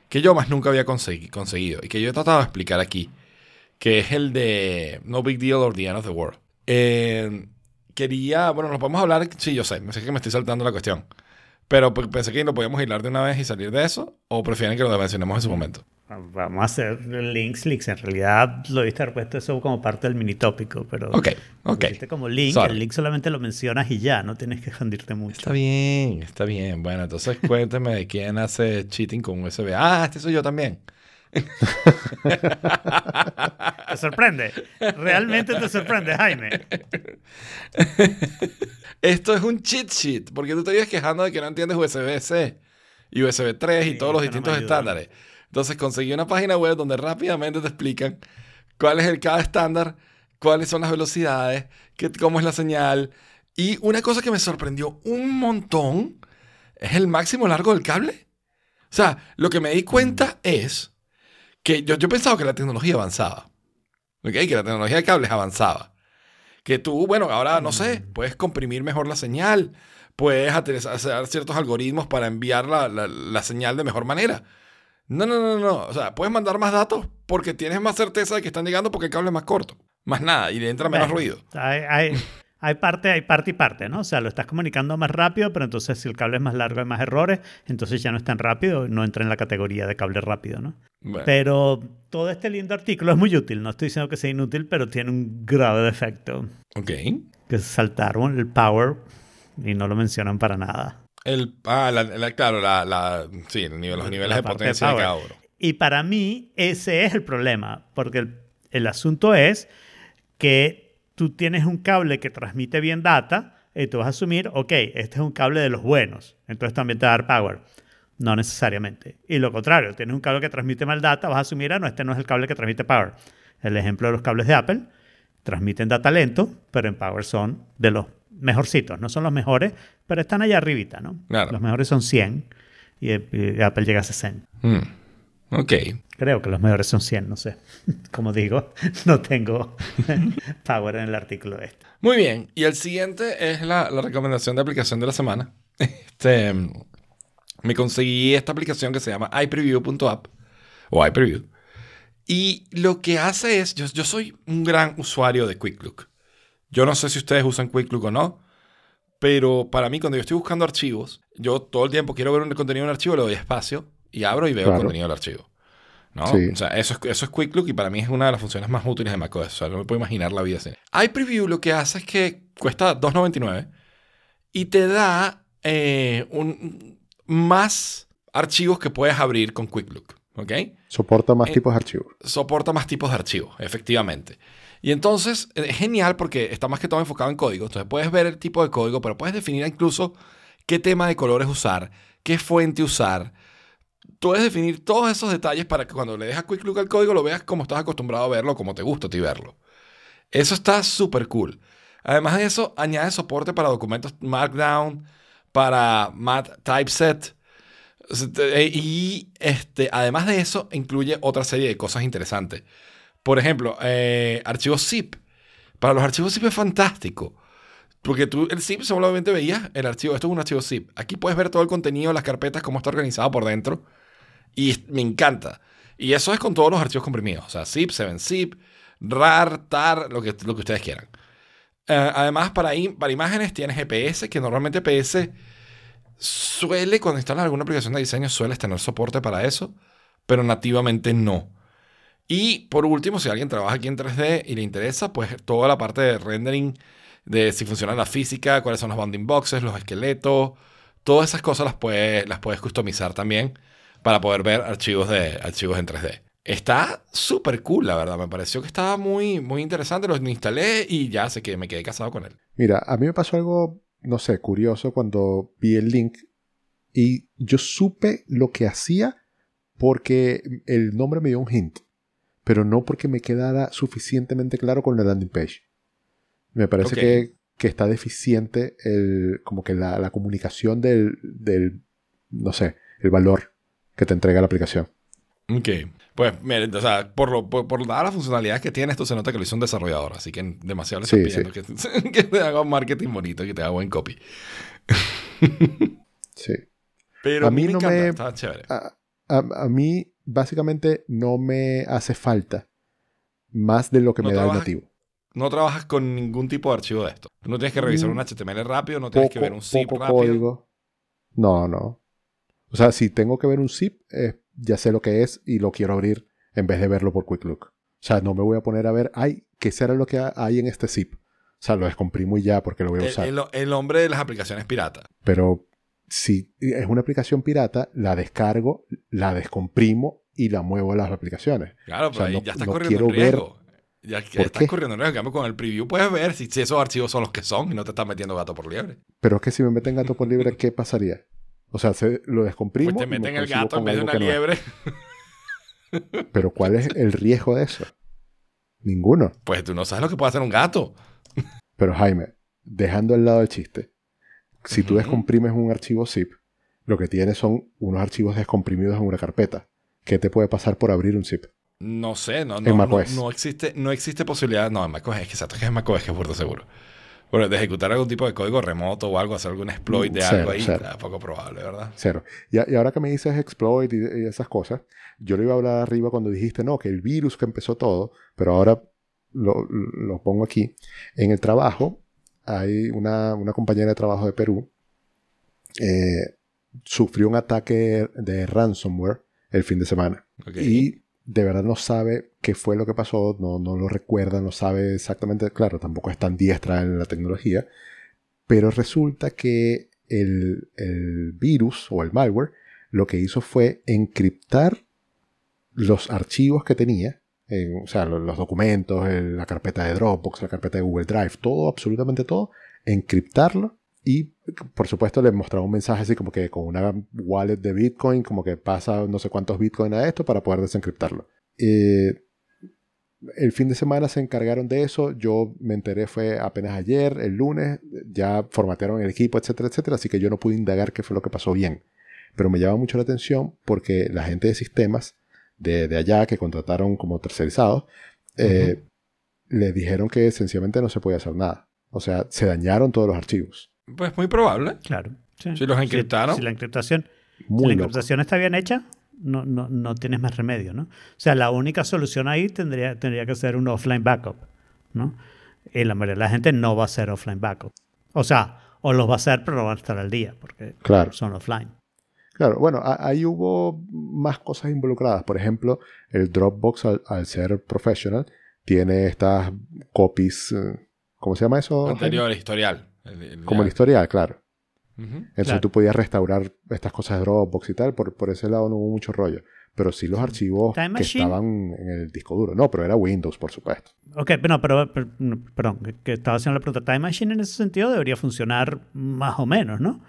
que yo más nunca había consegui- conseguido y que yo he tratado de explicar aquí, que es el de No Big Deal or the End of the World. Eh, quería, bueno, lo podemos hablar, sí, yo sé, sé que me estoy saltando la cuestión. Pero pues, pensé que lo podíamos hilar de una vez y salir de eso. ¿O prefieren que lo mencionemos en su momento? Vamos a hacer links, links. En realidad lo viste haber puesto eso como parte del mini tópico, pero Ok, ok. como link. Sorry. El link solamente lo mencionas y ya, no tienes que expandirte mucho. Está bien, está bien. Bueno, entonces [laughs] cuénteme de quién hace cheating con USB. Ah, este soy yo también. [laughs] ¿Te sorprende? ¿Realmente te sorprende, Jaime? [laughs] Esto es un cheat sheet, porque tú te vives quejando de que no entiendes USB-C y USB 3 y todos los no distintos ayuda. estándares. Entonces conseguí una página web donde rápidamente te explican cuál es el cada estándar, cuáles son las velocidades, qué, cómo es la señal. Y una cosa que me sorprendió un montón es el máximo largo del cable. O sea, lo que me di cuenta es que yo, yo pensaba que la tecnología avanzaba. ¿Ok? Que la tecnología de cables avanzaba. Que tú, bueno, ahora no sé, puedes comprimir mejor la señal, puedes hacer ciertos algoritmos para enviar la, la- la señal de mejor manera. No, no, no, no. O sea, puedes mandar más datos porque tienes más certeza de que están llegando porque el cable es más corto. Más nada, y le entra menos Bueno, ruido. Hay, hay- hay parte, hay parte y parte, ¿no? O sea, lo estás comunicando más rápido, pero entonces si el cable es más largo hay más errores, entonces ya no es tan rápido, no entra en la categoría de cable rápido, ¿no? Bueno, Pero todo este lindo artículo es muy útil, no estoy diciendo que sea inútil, pero tiene un grave defecto, ok. que saltaron el power y no lo mencionan para nada. El, ah, la- la- claro, la, la- sí, el nivel- los niveles de potencia de power. cada uno. Y para mí ese es el problema, porque el, el asunto es que tú tienes un cable que transmite bien data y tú vas a asumir, ok, este es un cable de los buenos, entonces también te va a dar power. No necesariamente. Y lo contrario, tienes un cable que transmite mal data, vas a asumir, ah, no, este no es el cable que transmite power. El ejemplo de los cables de Apple, transmiten data lento, pero en power son de los mejorcitos. No son los mejores, pero están allá arribita, ¿no? Claro. Los mejores son 100 y, y Apple llega a 60. Hmm, Ok. Creo que los mejores son 100, no sé. [laughs] Como digo, no tengo [laughs] power en el artículo este. Muy bien. Y el siguiente es la, la recomendación de aplicación de la semana. [laughs] Este, me conseguí esta aplicación que se llama iPreview.app o iPreview. Y lo que hace es, yo, yo soy un gran usuario de QuickLook. Yo no sé si ustedes usan QuickLook o no, pero para mí cuando yo estoy buscando archivos, yo todo el tiempo quiero ver un contenido en un archivo, le doy espacio y abro y veo el Claro. contenido del archivo. ¿No? Sí. O sea, eso es, eso es QuickLook y para mí es una de las funciones más útiles de macOS. O sea, no me puedo imaginar la vida así. iPreview lo que hace es que cuesta $2.99 y te da eh, un, más archivos que puedes abrir con QuickLook. ¿Ok? Soporta más Eh, tipos de archivos. soporta más tipos de archivos, efectivamente. Y entonces eh, es genial porque está más que todo enfocado en código. Entonces puedes ver el tipo de código, pero puedes definir incluso qué tema de colores usar, qué fuente usar. Puedes definir todos esos detalles para que cuando le dejas quick look al código lo veas como estás acostumbrado a verlo, como te gusta a ti verlo. Eso está súper cool. Además de eso, añade soporte para documentos Markdown, para Mat Typeset. Y este, además de eso, incluye otra serie de cosas interesantes. Por ejemplo, eh, archivos zip. Para los archivos zip es fantástico. Porque tú el zip solamente veías el archivo. Esto es un archivo zip. Aquí puedes ver todo el contenido, las carpetas, cómo está organizado por dentro. Y me encanta. Y eso es con todos los archivos comprimidos. O sea, zip, 7zip, rar, tar, lo que, lo que ustedes quieran. Eh, además, para, para imágenes tienes GPS, que normalmente GPS suele, cuando instalas alguna aplicación de diseño, sueles tener soporte para eso, pero nativamente no. Y por último, si alguien trabaja aquí en 3D y le interesa, pues toda la parte de rendering, de si funciona la física, cuáles son los bounding boxes, los esqueletos, todas esas cosas las puedes, las puedes customizar también para poder ver archivos, de, archivos en 3D. Está súper cool, la verdad. Me pareció que estaba muy, muy interesante. Lo instalé y ya sé que me quedé casado con él. Mira, a mí me pasó algo, no sé, curioso cuando vi el link y yo supe lo que hacía porque el nombre me dio un hint, pero no porque me quedara suficientemente claro con la landing page. Me parece que, que está deficiente el, como que la, la comunicación del, del, no sé, el valor que te entrega la aplicación. Ok. Pues, miren, o sea, por, lo, por, por dadas las funcionalidades que tiene, esto se nota que lo hizo un desarrollador. Así que demasiado le Sí, estoy pidiendo que, [laughs] que te haga un marketing bonito que te haga buen copy. [laughs] Sí. Pero A mí me no encanta, me- está chévere. a, a- a mí básicamente no me hace falta más de lo que No me da el nativo. No trabajas con ningún tipo de archivo de esto. No tienes que revisar Mm. un HTML rápido, no tienes que ver un zip rápido. código. No, no. O sea, si tengo que ver un zip, eh, ya sé lo que es y lo quiero abrir en vez de verlo por Quick Look. O sea, no me voy a poner a ver, ay, ¿qué será lo que ha- hay en este zip? O sea, lo descomprimo y ya porque lo voy a El, usar. el- el hombre de las aplicaciones pirata. Pero si es una aplicación pirata, la descargo, la descomprimo y la muevo a las aplicaciones. Claro, O pero sea, ahí no- ya estás no corriendo ver- riesgo. Ya ¿Por estás qué? corriendo. En cambio, con el preview puedes ver si, si esos archivos son los que son y no te estás metiendo gato por liebre. Pero es que si me meten gato por libre, ¿qué pasaría? O sea, se- lo descomprimo. Pues te meten el gato en vez de una no es. liebre. Pero ¿cuál es el riesgo de eso? Ninguno. Pues tú no sabes lo que puede hacer un gato. Pero Jaime, dejando al lado el chiste, si tú descomprimes un archivo zip, lo que tienes son unos archivos descomprimidos en una carpeta. ¿Qué te puede pasar por abrir un zip? No sé, no, En no, no, no existe, no existe posibilidad. No, en macOS es que exacto, es que en macOS que es burdo seguro. Bueno, de ejecutar algún tipo de código remoto o algo, hacer algún exploit de Mm, Cero, algo ahí, cero. está poco probable, ¿verdad? Cero. Y, y ahora que me dices exploit y, y esas cosas, yo lo iba a hablar arriba cuando dijiste, no, que el virus que empezó todo, pero ahora lo, lo pongo aquí. En el trabajo hay una, una compañera de trabajo de Perú, eh, sufrió un ataque de ransomware el fin de semana. Ok. Y de verdad no sabe qué fue lo que pasó, no, no lo recuerda, no sabe exactamente, claro, tampoco es tan diestra en la tecnología, pero resulta que el, el virus o el malware lo que hizo fue encriptar los archivos que tenía, en- o sea, lo- los, documentos, la carpeta de Dropbox, la carpeta de Google Drive, todo, absolutamente todo, encriptarlo y por supuesto le mostraba un mensaje así como que con una wallet de Bitcoin, como que pasa no sé cuántos Bitcoin a esto para poder desencriptarlo. Eh, el fin de semana se encargaron de eso, yo me enteré fue apenas ayer, el lunes, ya formatearon el equipo, etcétera, etcétera, así que yo no pude indagar qué fue lo que pasó bien. Pero me llama mucho la atención porque la gente de sistemas de, de allá que contrataron como tercerizados, eh, le dijeron que sencillamente no se podía hacer nada. O sea, se dañaron todos los archivos. Pues muy probable. Claro. sí. Si los encriptaron. Si, la encriptación, si la encriptación está bien hecha, no, no, no tienes más remedio, ¿no? O sea, la única solución ahí tendría, tendría que ser un offline backup, ¿no? Y la mayoría de la gente no va a hacer offline backup. O sea, o los va a hacer, pero no van a estar al día, porque Claro. son offline. Claro, bueno, ahí hubo más cosas involucradas. Por ejemplo, el Dropbox, al, al ser professional, tiene estas copies. eh, ¿Cómo se llama eso? Jaime? Anterior, historial. El- el- Como el historial, claro. Ujú. Entonces Claro. tú podías restaurar estas cosas de Dropbox y tal. Por, por ese lado no hubo mucho rollo. Pero sí los archivos Time que Machine. estaban en el disco duro. No, pero era Windows, por supuesto. Ok, pero, pero, pero- no, perdón, que- estaba haciendo la pregunta. Time Machine en ese sentido debería funcionar más o menos, ¿no?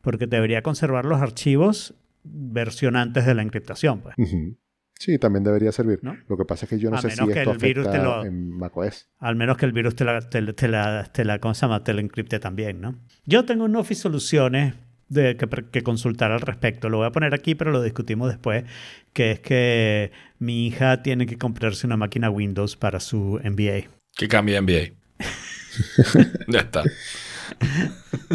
Porque debería conservar los archivos versión antes de la encriptación, pues. Ujú. Sí, también debería servir. ¿No? Lo que pasa es que yo no A sé si que esto el virus te afecta lo- en macOS. Al menos que el virus te la, te, te la, te la, ¿cómo se llama? Te la encripte también, ¿no? Yo tengo un Office Soluciones de, que, que consultar al respecto. Lo voy a poner aquí, pero lo discutimos después, que es que mi hija tiene que comprarse una máquina Windows para su MBA. Que cambie de NBA. [laughs] ya está.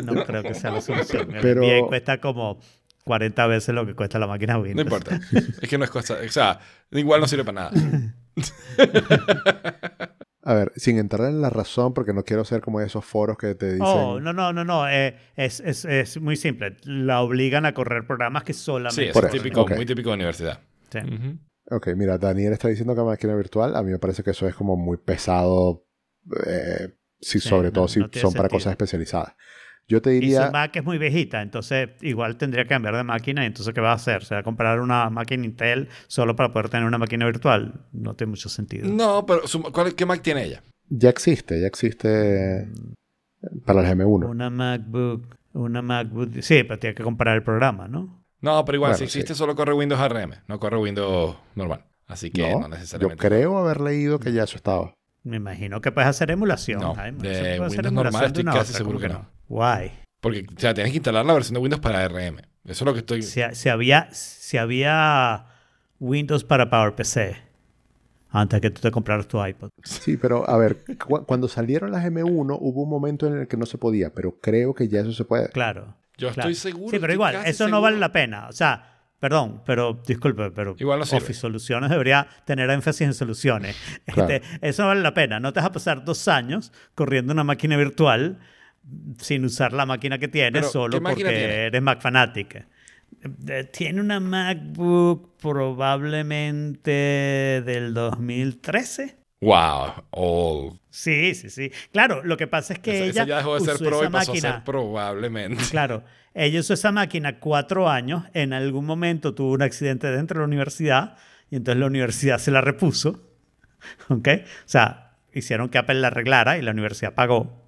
No creo que sea la solución. El Pero- MBA cuesta como 40 veces lo que cuesta la máquina Windows. No importa. Es que no es cosa. O sea, igual no sirve para nada. [laughs] A ver, sin entrar en la razón, porque no quiero ser como esos foros que te dicen. Oh, no, no, no, no. eh, es, es, es muy simple. La obligan a correr programas que solamente... Sí, Por es eso, típico, ok. muy típico de universidad. Sí. Ok, mira, Daniel está diciendo que máquina virtual. A mí me parece que eso es como muy pesado, eh, si, Sí, sobre no- todo si no son para cosas especializadas. Yo te Y diría, su Mac es muy viejita, entonces igual tendría que cambiar de máquina. Y entonces, ¿qué va a hacer? ¿Se va a comprar una máquina Intel solo para poder tener una máquina virtual? No tiene mucho sentido. No, pero su- ¿cuál- ¿qué Mac tiene ella? ya existe, ya existe para el GM1. Una MacBook, una MacBook... Sí, pero tiene que comprar el programa, ¿no? No, pero igual, Bueno, si existe, sí. solo corre Windows ARM, no corre Windows normal. Así que no, No, yo necesariamente. creo haber leído que ya eso estaba. Me imagino que puedes hacer emulación. No, Jaime. de Windows normal estoy casi otra, seguro ¿cómo que no. Guay. Porque, o sea, tienes que instalar la versión de Windows para ARM. Eso es lo que estoy. Si, si había, si había Windows para PowerPC antes que tú te compraras tu iPod. Sí, pero a ver, cu- cuando salieron las M1 hubo un momento en el que no se podía, pero creo que ya eso se puede. Claro. Yo claro. estoy seguro. Sí, pero igual, eso no vale la pena. O sea, perdón, pero disculpe, pero Igual no. Office Soluciones debería tener énfasis en soluciones. Claro. Este, eso no vale la pena. No te vas a pasar dos años corriendo una máquina virtual sin usar la máquina que tienes Pero, solo ¿qué máquina porque tiene? eres Mac fanatic. Eh, Tiene una MacBook probablemente del 2013. Wow, old. Sí, sí, sí. Claro, lo que pasa es que Esa- ella esa ya dejó de ser usó pro esa y pasó máquina. a ser probablemente. Claro, ella usó esa máquina cuatro años. En algún momento tuvo un accidente dentro de la universidad y entonces la universidad se la repuso. [laughs] ¿Ok? O sea, hicieron que Apple la arreglara y la universidad pagó.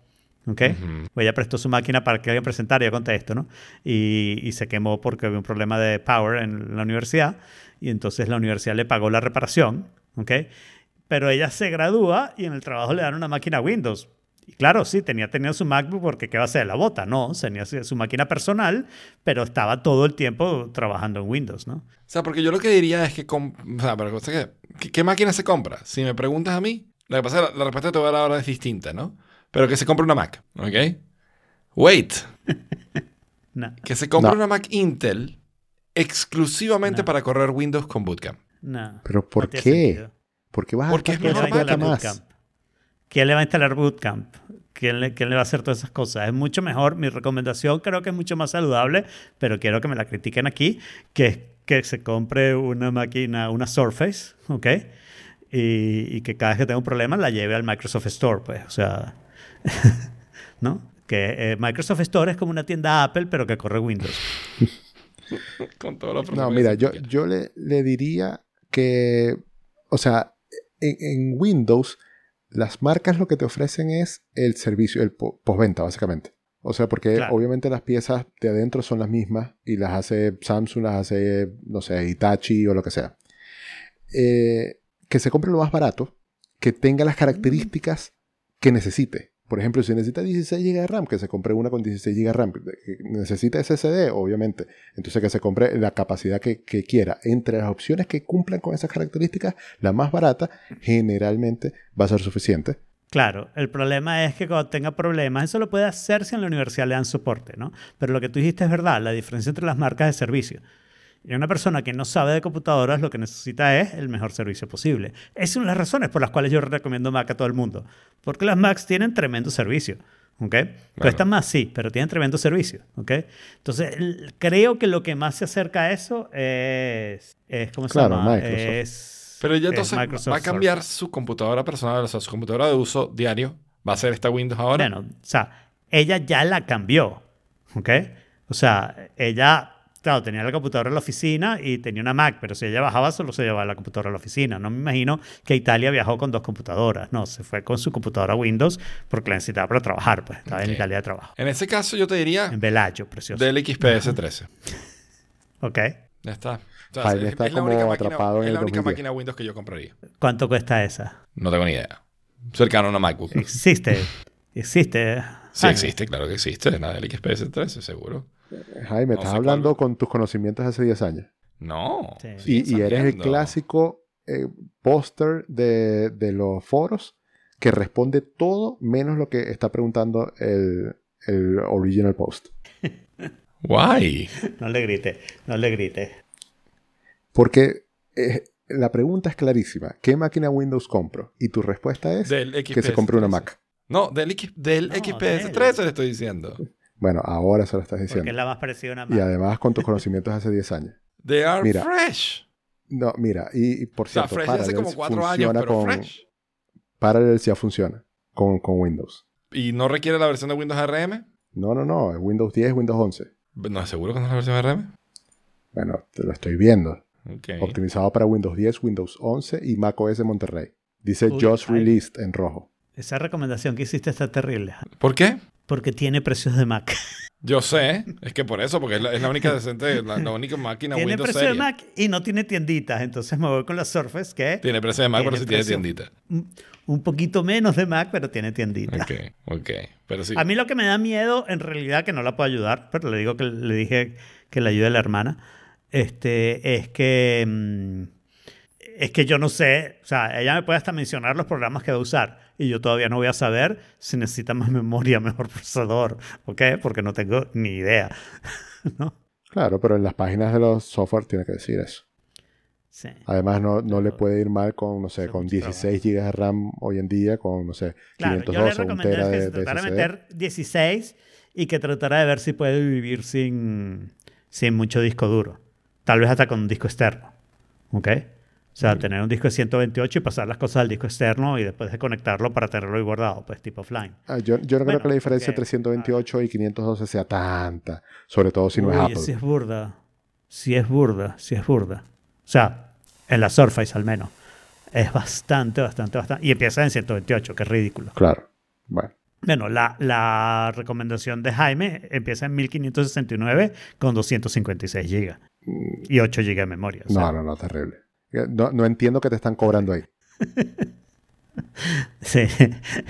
¿Ok? O ella prestó su máquina para que alguien presentara, yo conté esto, ¿no? Y, y se quemó porque había un problema de power en la universidad y entonces la universidad le pagó la reparación. ¿Ok? Pero ella se gradúa y en el trabajo le dan una máquina Windows. Y claro, sí, tenía, tenía su MacBook porque ¿qué va a hacer? La bota, no, tenía su máquina personal, pero estaba todo el tiempo trabajando en Windows, ¿no? O sea, porque yo lo que diría es que. O sea, pero, o sea, ¿qué, qué máquina se compra? Si me preguntas a mí, la, que pasa, la respuesta que te voy a dar ahora es distinta, ¿no? Pero que se compre una Mac, ¿ok? Wait, [laughs] No, que se compre No. una Mac Intel exclusivamente No. para correr Windows con Bootcamp. no. ¿Pero por qué? sentido. ¿Por qué vas Porque a es ¿Quién le gastar va a mejor esa instalar plata máquina. más? Bootcamp? ¿Quién le va a instalar Bootcamp? ¿quién le, quién le va a hacer todas esas cosas? Es mucho mejor, mi recomendación creo que es mucho más saludable, pero quiero que me la critiquen aquí, que es que se compre una máquina, una Surface, ¿ok? Y, y que cada vez que tenga un problema la lleve al Microsoft Store, pues, o sea, [laughs] ¿no? Que eh, Microsoft Store es como una tienda Apple, pero que corre Windows. [laughs] Con todos los No, mira, yo, yo le, le diría que, o sea, en, en Windows, las marcas lo que te ofrecen es el servicio, el po- postventa, básicamente. O sea, porque Claro. obviamente las piezas de adentro son las mismas y las hace Samsung, las hace, no sé, Hitachi o lo que sea. Eh, que se compre lo más barato, que tenga las características que necesite. Por ejemplo, si necesita 16 GB de RAM, que se compre una con 16 GB de RAM. Necesita SSD, obviamente. Entonces que se compre la capacidad que, que quiera. Entre las opciones que cumplan con esas características, la más barata generalmente va a ser suficiente. Claro, el problema es que cuando tenga problemas, eso lo puede hacer si en la universidad le dan soporte, ¿no? Pero lo que tú dijiste es verdad, la diferencia entre las marcas de servicio. Y una persona que no sabe de computadoras lo que necesita es el mejor servicio posible. Esa es una de las razones por las cuales yo recomiendo Mac a todo el mundo. Porque las Macs tienen tremendo servicio. ¿ok? Cuestan más, sí, pero tienen tremendo servicio. ¿ok? Entonces, creo que lo que más se acerca a eso es. es ¿Cómo se Claro, llama? Microsoft. Es, Pero ya es entonces Microsoft va a cambiar Surface. su computadora personal, o sea, su computadora de uso diario. Va a ser esta Windows ahora. Bueno, o sea, ella ya la cambió, ¿ok? O sea, ella, claro, tenía la computadora en la oficina y tenía una Mac, pero si ella bajaba solo se llevaba la computadora a la oficina. No me imagino que Italia viajó con dos computadoras, no, se fue con su computadora Windows porque la necesitaba para trabajar, pues estaba en. Italia de trabajo. En ese caso yo te diría En Bellagio, precioso. del XPS 13. [laughs] ¿Ok? Ya está. O sea, Jaime es- está es la como única máquina- Es la única 2010. máquina Windows que yo compraría. ¿Cuánto cuesta esa? No tengo ni idea. Cercano a una MacBook. Existe, existe. Sí Jaime. existe, claro que existe. La del XPS 13, seguro. Jaime, No estás hablando cuál. con tus conocimientos hace 10 años. No. Sí. Y, eres el clásico eh, póster de, de los foros que responde todo menos lo que está preguntando el, el original post. [laughs] Guay. No le grite, no le grite. Porque eh, la pregunta es clarísima. ¿Qué máquina Windows compro? Y tu respuesta es Del que se compre una 13. Mac. No, del, X- del No, XPS del. 13 le estoy diciendo. Bueno, ahora se lo estás Porque es diciendo. la más parecida a una Y además con tus [laughs] conocimientos de hace 10 años. They are Mira. fresh. No, mira, y, y por O sea, cierto, fresh hace como cuatro años, funciona pero con, fresh. Parallels ya funciona con, con Windows. ¿Y no requiere la versión de Windows RM? No, no, no, es Windows 10, Windows 11. No, ¿seguro que no es la versión RM? Bueno, te lo estoy viendo. Ok. Optimizado para Windows 10, Windows 11 y macOS Monterrey. Dice Uy, Just ay. Released en rojo. Esa recomendación que hiciste está terrible. ¿Por qué? Porque tiene precios de Mac. Yo sé, es que por eso, porque es la, es la única decente, la, la única máquina tiene Windows precio de seria. Mac y no tiene tienditas. Entonces me voy con la Surface, que Tiene precio de Mac, pero sí tiene tiendita. un- un poquito menos de Mac, pero tiene tiendita. Ok, ok. Pero sí. A mí lo que me da miedo, en realidad, que no la puedo ayudar, pero le digo que le dije que la ayude a la hermana, este, es que mm, es que yo no sé, o sea, ella me puede hasta mencionar los programas que va a usar y yo todavía no voy a saber si necesita más memoria, [laughs] mejor procesador, ¿ok? Porque no tengo ni idea, [laughs] ¿no? Claro, pero en las páginas de los software tiene que decir eso. Sí. Además, no, no le puede ir mal con, no sé, con mucho 16 GB de RAM hoy en día, con, no sé, Claro, yo le 512 o un recomendaría tera que de, se tratara de meter 16 y que tratara de ver si puede vivir sin, sin mucho disco duro. Tal vez hasta con un disco externo. ¿Ok? O sea, tener un disco de 128 y pasar las cosas al disco externo y después de conectarlo para tenerlo ahí guardado, pues tipo offline. Ah, yo, yo no Bueno, creo que la diferencia entre 128 y 512 sea tanta, sobre todo si no es Uy, Apple. si es burda. Si es burda, si es burda. O sea, en la Surface al menos. Es bastante, bastante, bastante. Y empieza en 128, que es ridículo. Claro. Bueno, Bueno, la, la recomendación de Jaime empieza en 1569 con 256 GB y 8 GB de memoria. o sea, no, no, no, terrible. No, no entiendo que te están cobrando ahí. [laughs] Sí,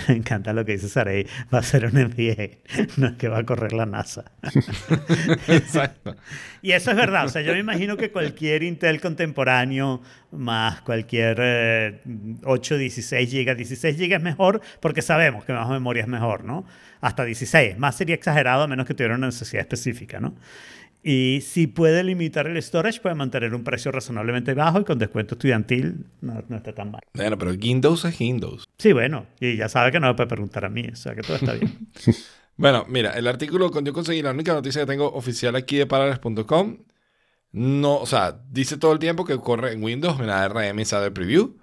me encanta lo que dice Saray. Va a ser un MBA, [laughs] no es que va a correr la NASA. [laughs] Exacto. Y eso es verdad. O sea, yo me imagino que cualquier Intel contemporáneo más cualquier eh, 8, 16 GB, 16 GB es mejor porque sabemos que más memoria es mejor, ¿no? Hasta 16. Más sería exagerado a menos que tuviera una necesidad específica, ¿no? Y si puede limitar el storage, puede mantener un precio razonablemente bajo y con descuento estudiantil no, no está tan mal. Bueno, pero Windows es Windows. Sí, bueno, y ya sabe que no me puede preguntar a mí, o sea que todo está bien. [laughs] Bueno, mira, el artículo con yo conseguí la única noticia que tengo oficial aquí de parallels.com. No, o sea, dice todo el tiempo que corre en Windows, en ARM Insider Preview.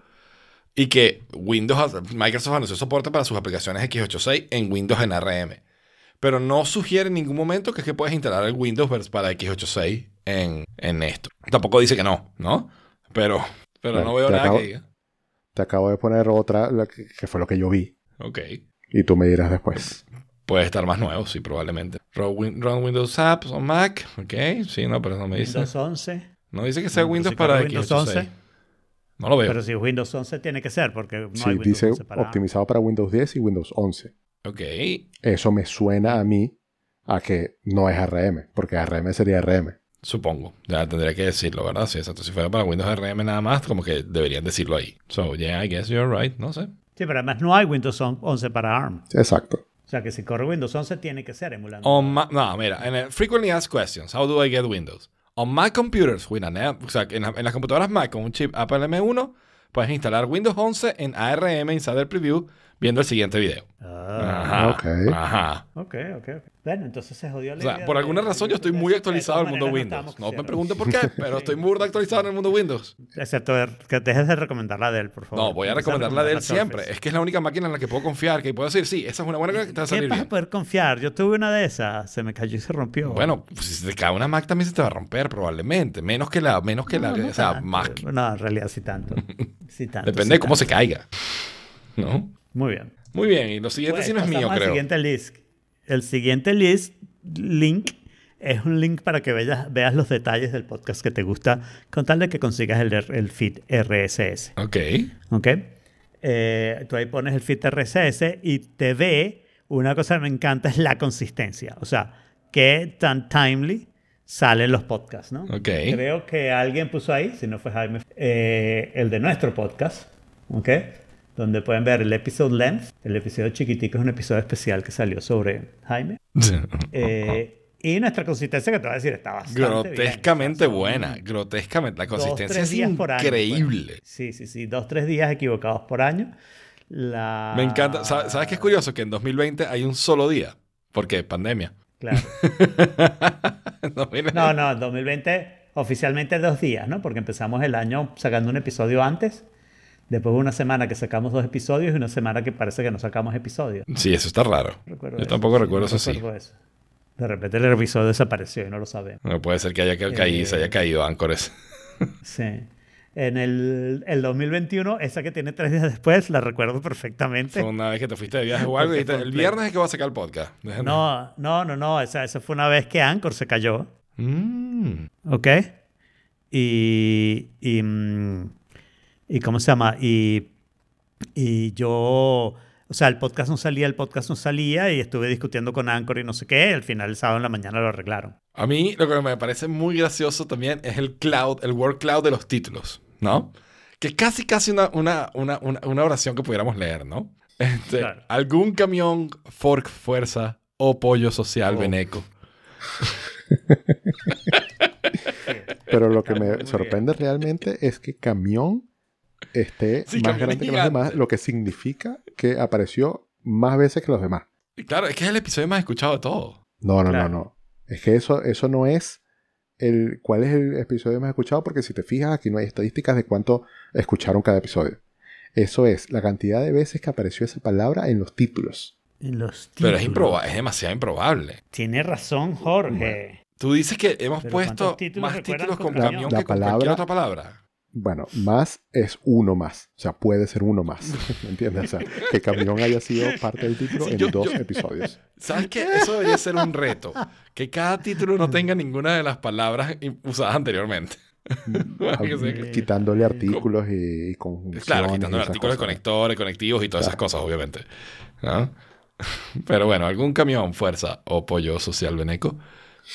Y que Windows, Microsoft anunció soporte para sus aplicaciones x86 en Windows en ARM. Pero no sugiere en ningún momento que es que puedes instalar el Windows para x86 en, en esto. Tampoco dice que no, ¿no? Pero, pero Bueno, no veo nada acabo- que diga. Te acabo de poner otra, que, que fue lo que yo vi. Ok. Y tú me dirás después. Puede estar más nuevo, sí, probablemente. Run, Win- run Windows Apps on Mac. Ok, sí, no, pero no me dice. Windows 11. No dice que sea No, Windows si para corre Windows x86. 11. No lo veo. Pero si Windows 11 tiene que ser, porque no sí, hay Windows dice 11 para optimizado para Windows 10 y Windows 11. Ok. Eso me suena a mí a que no es ARM, porque ARM sería ARM. Supongo. Ya tendría que decirlo, ¿verdad? Sí, exacto. Si fuera para Windows RM nada más, como que deberían decirlo ahí. So, yeah, I guess you're right. No sé. Sí, pero además no hay Windows 11 para ARM. Exacto. O sea que si corre Windows 11 tiene que ser emulando. On Ma- no, mira, en el Frequently Asked Questions, how do I get Windows? On Mac computers with an app, o sea, en, la- en las computadoras Mac con un chip Apple M1, puedes instalar Windows 11 en ARM Insider Preview viendo el siguiente video. Ah, Ajá. ok. Ajá. ok, ok. ok. Bueno, entonces se jodió la O sea, idea por de- alguna razón yo estoy de- muy actualizado en el mundo Windows. No me pregunten por qué, [laughs] pero estoy muy actualizado en el mundo Windows. Excepto que dejes de recomendar la de él, por favor. No, voy a recomendar la de él siempre. Es que es la única máquina en la que puedo confiar, que puedo decir, sí, esa es una buena que te va a ¿Qué salir vas a poder confiar? Yo tuve una de esas, se me cayó y se rompió. Bueno, pues si se te cae una Mac también se te va a romper probablemente. Menos que la, menos que la, No, o sea, tanto. más. No, en realidad sí tanto. Sí [laughs] tanto Depende sí de cómo se caiga. ¿No? Muy bien. Muy bien, y lo siguiente Pues, sí no es mío, creo. siguiente list. El siguiente list, link, es un link para que veas, veas los detalles del podcast que te gusta, con tal de que consigas el, el feed RSS. Ok. ¿Ok? Eh, tú ahí pones el feed RSS y te ve, una cosa que me encanta es la consistencia. O sea, qué tan timely salen los podcasts, ¿no? Ok. Creo que alguien puso ahí, si no fue Jaime, eh, el de nuestro podcast, ¿ok? Donde pueden ver el episode length. El episodio chiquitico es un episodio especial que salió sobre Jaime. Eh, y nuestra consistencia, que te voy a decir, está bastante bien. grotescamente son buena. Grotescamente. La dos, consistencia tres es año, pues. increíble. Sí, sí, sí. Dos, tres días equivocados por año. La... Me encanta. ¿Sabes, qué es curioso? Que en 2020 hay un solo día. Porque pandemia. Claro. [laughs] En 2020 No, no, en 2020 oficialmente dos días, ¿no? Porque empezamos el año sacando un episodio antes. Después una semana que sacamos dos episodios y una semana que parece que no sacamos episodios. Sí, eso está raro. Recuerdo Yo eso, tampoco recuerdo no eso, sí. recuerdo eso. De repente el episodio desapareció y no lo sabemos. No puede ser que haya ca- caído, se haya caído Anchores. [laughs] Sí. En el, el 2021, esa que tiene tres días después, la recuerdo perfectamente. Fue una vez que te fuiste de viaje o algo y dijiste, el viernes es que voy a sacar el podcast. Déjenme- No, no, no, no. Esa, esa fue una vez que Anchor se cayó. Mm. ¿Ok? Y, y, mm, y ¿cómo se llama? Y, y yo, o sea, el podcast no salía, el podcast no salía y estuve discutiendo con Anchor y no sé qué. Al final, el sábado en la mañana lo arreglaron. A mí lo que me parece muy gracioso también es el cloud, el word cloud de los títulos, ¿no? Que es casi, casi una, una, una, una, una oración que pudiéramos leer, ¿no? Este, Claro. Algún camión, fork, fuerza o pollo social Oh. veneco. [laughs] Pero lo que me sorprende realmente es que Camión esté Sí, más grande que los demás, lo que significa que apareció más veces que los demás. Y claro, es que es el episodio más escuchado de todo. No, no, Claro. no, no. Es que eso, eso no es el cuál es el episodio más escuchado, porque si te fijas, aquí no hay estadísticas de cuánto escucharon cada episodio. Eso es la cantidad de veces que apareció esa palabra en los títulos. En los Pero es, títulos. improba es demasiado improbable. Tiene razón, Jorge. Tú dices que hemos puesto ¿cuántos títulos más títulos con con camión? La que con cualquier otra palabra. Bueno, más es uno más. O sea, puede ser uno más. ¿Me entiendes? O sea, que Camión haya sido parte del título Sí, en yo- dos yo- episodios. ¿Sabes qué? Eso debería ser un reto. Que cada título no tenga ninguna de las palabras usadas anteriormente. [laughs] Sea que- Quitándole artículos y, y conjunciones. Claro, esas artículos cosas. conectores, conectivos y todas esas cosas, obviamente. ¿No? Pero bueno, algún camión, fuerza o pollo social veneco.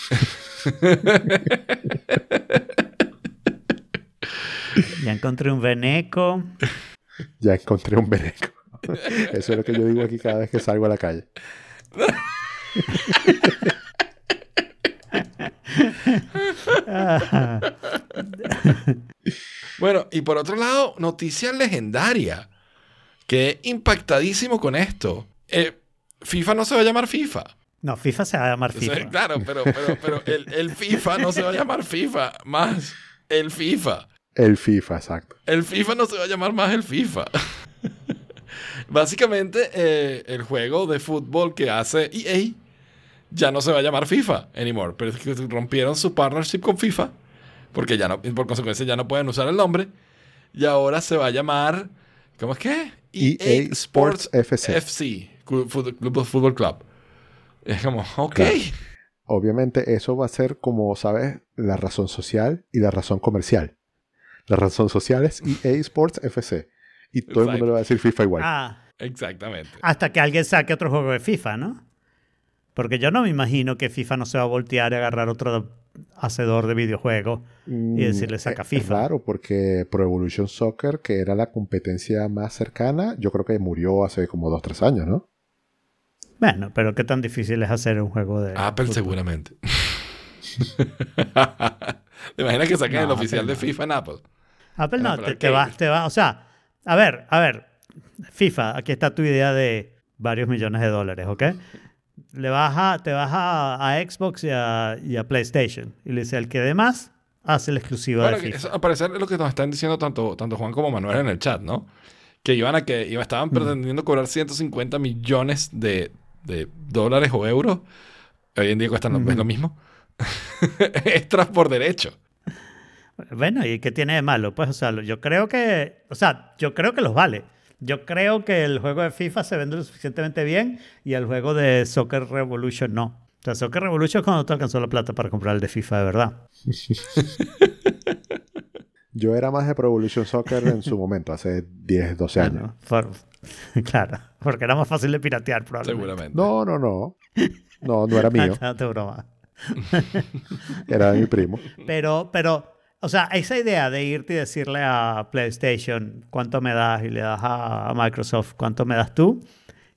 [laughs] Ya encontré un veneco. Ya encontré un veneco. Eso es lo que yo digo aquí cada vez que salgo a la calle. Bueno, y por otro lado, noticia legendaria. Quedé impactadísimo con esto. Eh, FIFA no se va a llamar FIFA. no, FIFA se va a llamar O sea, FIFA. claro, pero, pero, pero el, el FIFA no se va a llamar FIFA, más el FIFA. El FIFA, exacto. El FIFA no se va a llamar más el FIFA. [laughs] Básicamente, eh, el juego de fútbol que hace EA ya no se va a llamar FIFA anymore. Pero es que rompieron su partnership con FIFA. Porque ya no, por consecuencia ya no pueden usar el nombre. Y ahora se va a llamar. ¿Cómo es que? EA E Sports FC. FC. Club, Fútbol- Club de Fútbol Club. Es como, ok. Claro. Obviamente eso va a ser como, ¿sabes? La razón social y la razón comercial. La razón social es [laughs] EA Sports FC. Y todo el mundo le va a decir FIFA igual. Ah, Exactamente. hasta que alguien saque otro juego de FIFA, ¿no? Porque yo no me imagino que FIFA no se va a voltear y agarrar otro hacedor de videojuegos Mm, y decirle saca es- FIFA. Es raro porque Pro Evolution Soccer, que era la competencia más cercana, yo creo que murió hace como 2-3 años, ¿no? Bueno, pero qué tan difícil es hacer un juego de. Apple fútbol? seguramente. [laughs] ¿Te imaginas que saquen No, el oficial de. FIFA en Apple? Apple no, te, arcade. te. O sea, a ver, a ver. FIFA, aquí está tu idea de varios millones de dólares, ¿ok? Le vas a, te vas a, a Xbox y a, y a PlayStation. Y le dice, el que dé más, hace el exclusivo Bueno, de FIFA. eso, al parecer es lo que nos están diciendo tanto, tanto Juan como Manuel en el chat, ¿no? Que iban a que iba- estaban pretendiendo cobrar 150 millones de, de dólares o euros. Hoy en día cuestan lo, es lo mismo. [laughs] Extras por derecho. Bueno, ¿y qué tiene de malo? Pues, o sea, yo creo que, o sea, yo creo que los vale. Yo creo que el juego de FIFA se vende lo suficientemente bien y el juego de Soccer Revolution no. O sea, Soccer Revolution es cuando te alcanzó la plata para comprar el de FIFA de verdad. [laughs] Yo era más de Pro Evolution Soccer en su momento, hace 10, 12 años. Bueno, por- [laughs] claro, porque era más fácil de piratear probablemente. Seguramente. No, no, no. No, no era [laughs] mío, No te broma. era de mi primo. Pero, pero, o sea, esa idea de irte y decirle a PlayStation cuánto me das y le das a, Microsoft cuánto me das tú,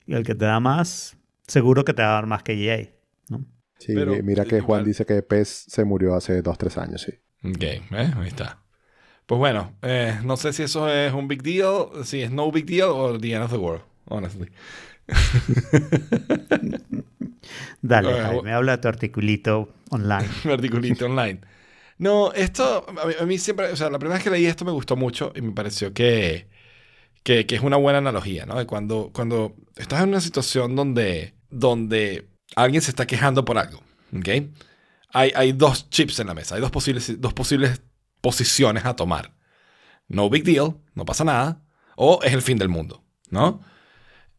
y el que te da más, seguro que te va a dar más que EA. ¿no? Sí, Pero, mira que Juan igual- dice que PES se murió hace 2, 3 años, sí. Ok, ¿eh? ahí está. Pues bueno, eh, no sé si eso es un big deal, si es no big deal o the end of the world, honestly. [laughs] Dale, Jaime, habla de tu articulito online. [laughs] Mi articulito online. No, esto, a mí, siempre, o sea, la primera vez que leí esto me gustó mucho y me pareció que, que, que es una buena analogía, ¿no? De cuando, cuando estás en una situación donde, donde alguien se está quejando por algo, ¿ok? Hay, hay dos chips en la mesa, hay dos posibles, dos posibles posiciones a tomar. No big deal, no pasa nada, o es el fin del mundo, ¿no?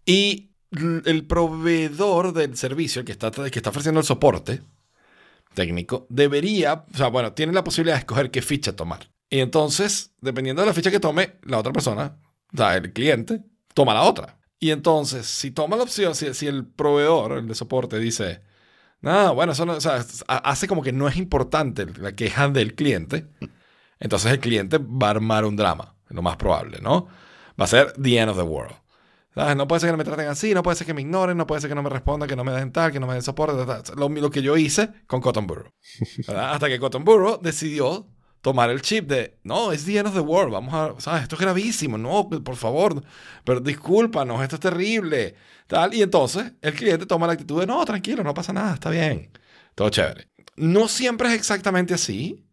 Y el proveedor del servicio, el que está, que está ofreciendo el soporte, técnico, debería, o sea, bueno, tiene la posibilidad de escoger qué ficha tomar. Y entonces, dependiendo de la ficha que tome, la otra persona, o sea, el cliente, toma la otra. Y entonces, si toma la opción, si, el proveedor, el de soporte, dice, no, bueno, eso no, o sea, ha- hace como que no es importante la queja del cliente, entonces el cliente va a armar un drama, lo más probable, ¿no? Va a ser the end of the world. ¿Sabes? No puede ser que me traten así, no puede ser que me ignoren, no puede ser que no me respondan, que no me den tal, que no me den soporte. tal, tal. Lo, lo que yo hice con Cotton Burrow. Hasta que Cotton Burrow decidió tomar el chip de, no, es the end of the world, vamos a, ¿sabes? Esto es gravísimo, no, por favor, pero discúlpanos, esto es terrible. Tal. Y entonces el cliente toma la actitud de, no, tranquilo, no pasa nada, está bien. Todo chévere. No siempre es exactamente así,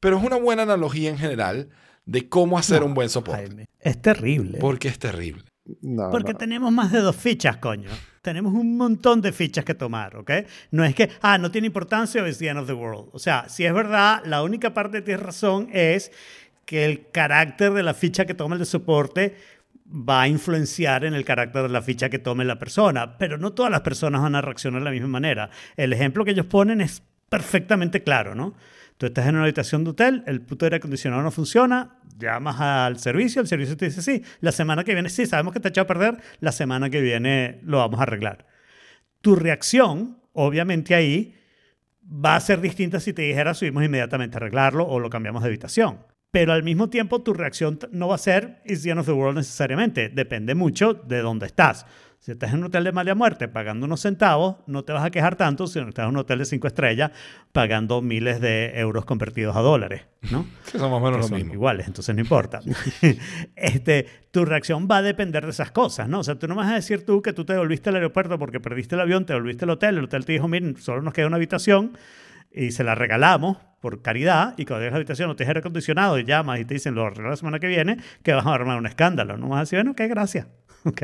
pero es una buena analogía en general de cómo hacer No, un buen soporte. Jaime, es terrible. Porque es terrible. No, Porque no. tenemos más de dos fichas, coño. Tenemos un montón de fichas que tomar, ¿ok? No es que, ah, no tiene importancia o es the end of the world. O sea, si es verdad, la única parte que tienes razón es que el carácter de la ficha que toma el de soporte va a influenciar en el carácter de la ficha que tome la persona, pero no todas las personas van a reaccionar de la misma manera. El ejemplo que ellos ponen es perfectamente claro, ¿no? Tú estás en una habitación de hotel, el puto aire acondicionado no funciona, llamas al servicio, el servicio te dice, sí, la semana que viene, sí, sabemos que te ha echado a perder, la semana que viene lo vamos a arreglar. Tu reacción, obviamente ahí, va a ser distinta si te dijera subimos inmediatamente a arreglarlo o lo cambiamos de habitación. Pero al mismo tiempo tu reacción no va a ser is the end of the world necesariamente. Depende mucho de dónde estás. Si estás en un hotel de mala muerte pagando unos centavos, no te vas a quejar tanto si no estás en un hotel de cinco estrellas pagando miles de euros convertidos a dólares, ¿no? [laughs] Que son más o menos que lo son mismo. iguales, entonces no importa. [laughs] [laughs] este, tu reacción va a depender de esas cosas, ¿no? O sea, tú no vas a decir tú que tú te devolviste al aeropuerto porque perdiste el avión, te devolviste al hotel, el hotel te dijo, miren, solo nos queda una habitación y se la regalamos por caridad y cuando llegas a la habitación no tienes aire acondicionado y llamas y te dicen lo arreglo la semana que viene, que vas a armar un escándalo. No vas a decir, bueno, qué gracias. ¿Ok?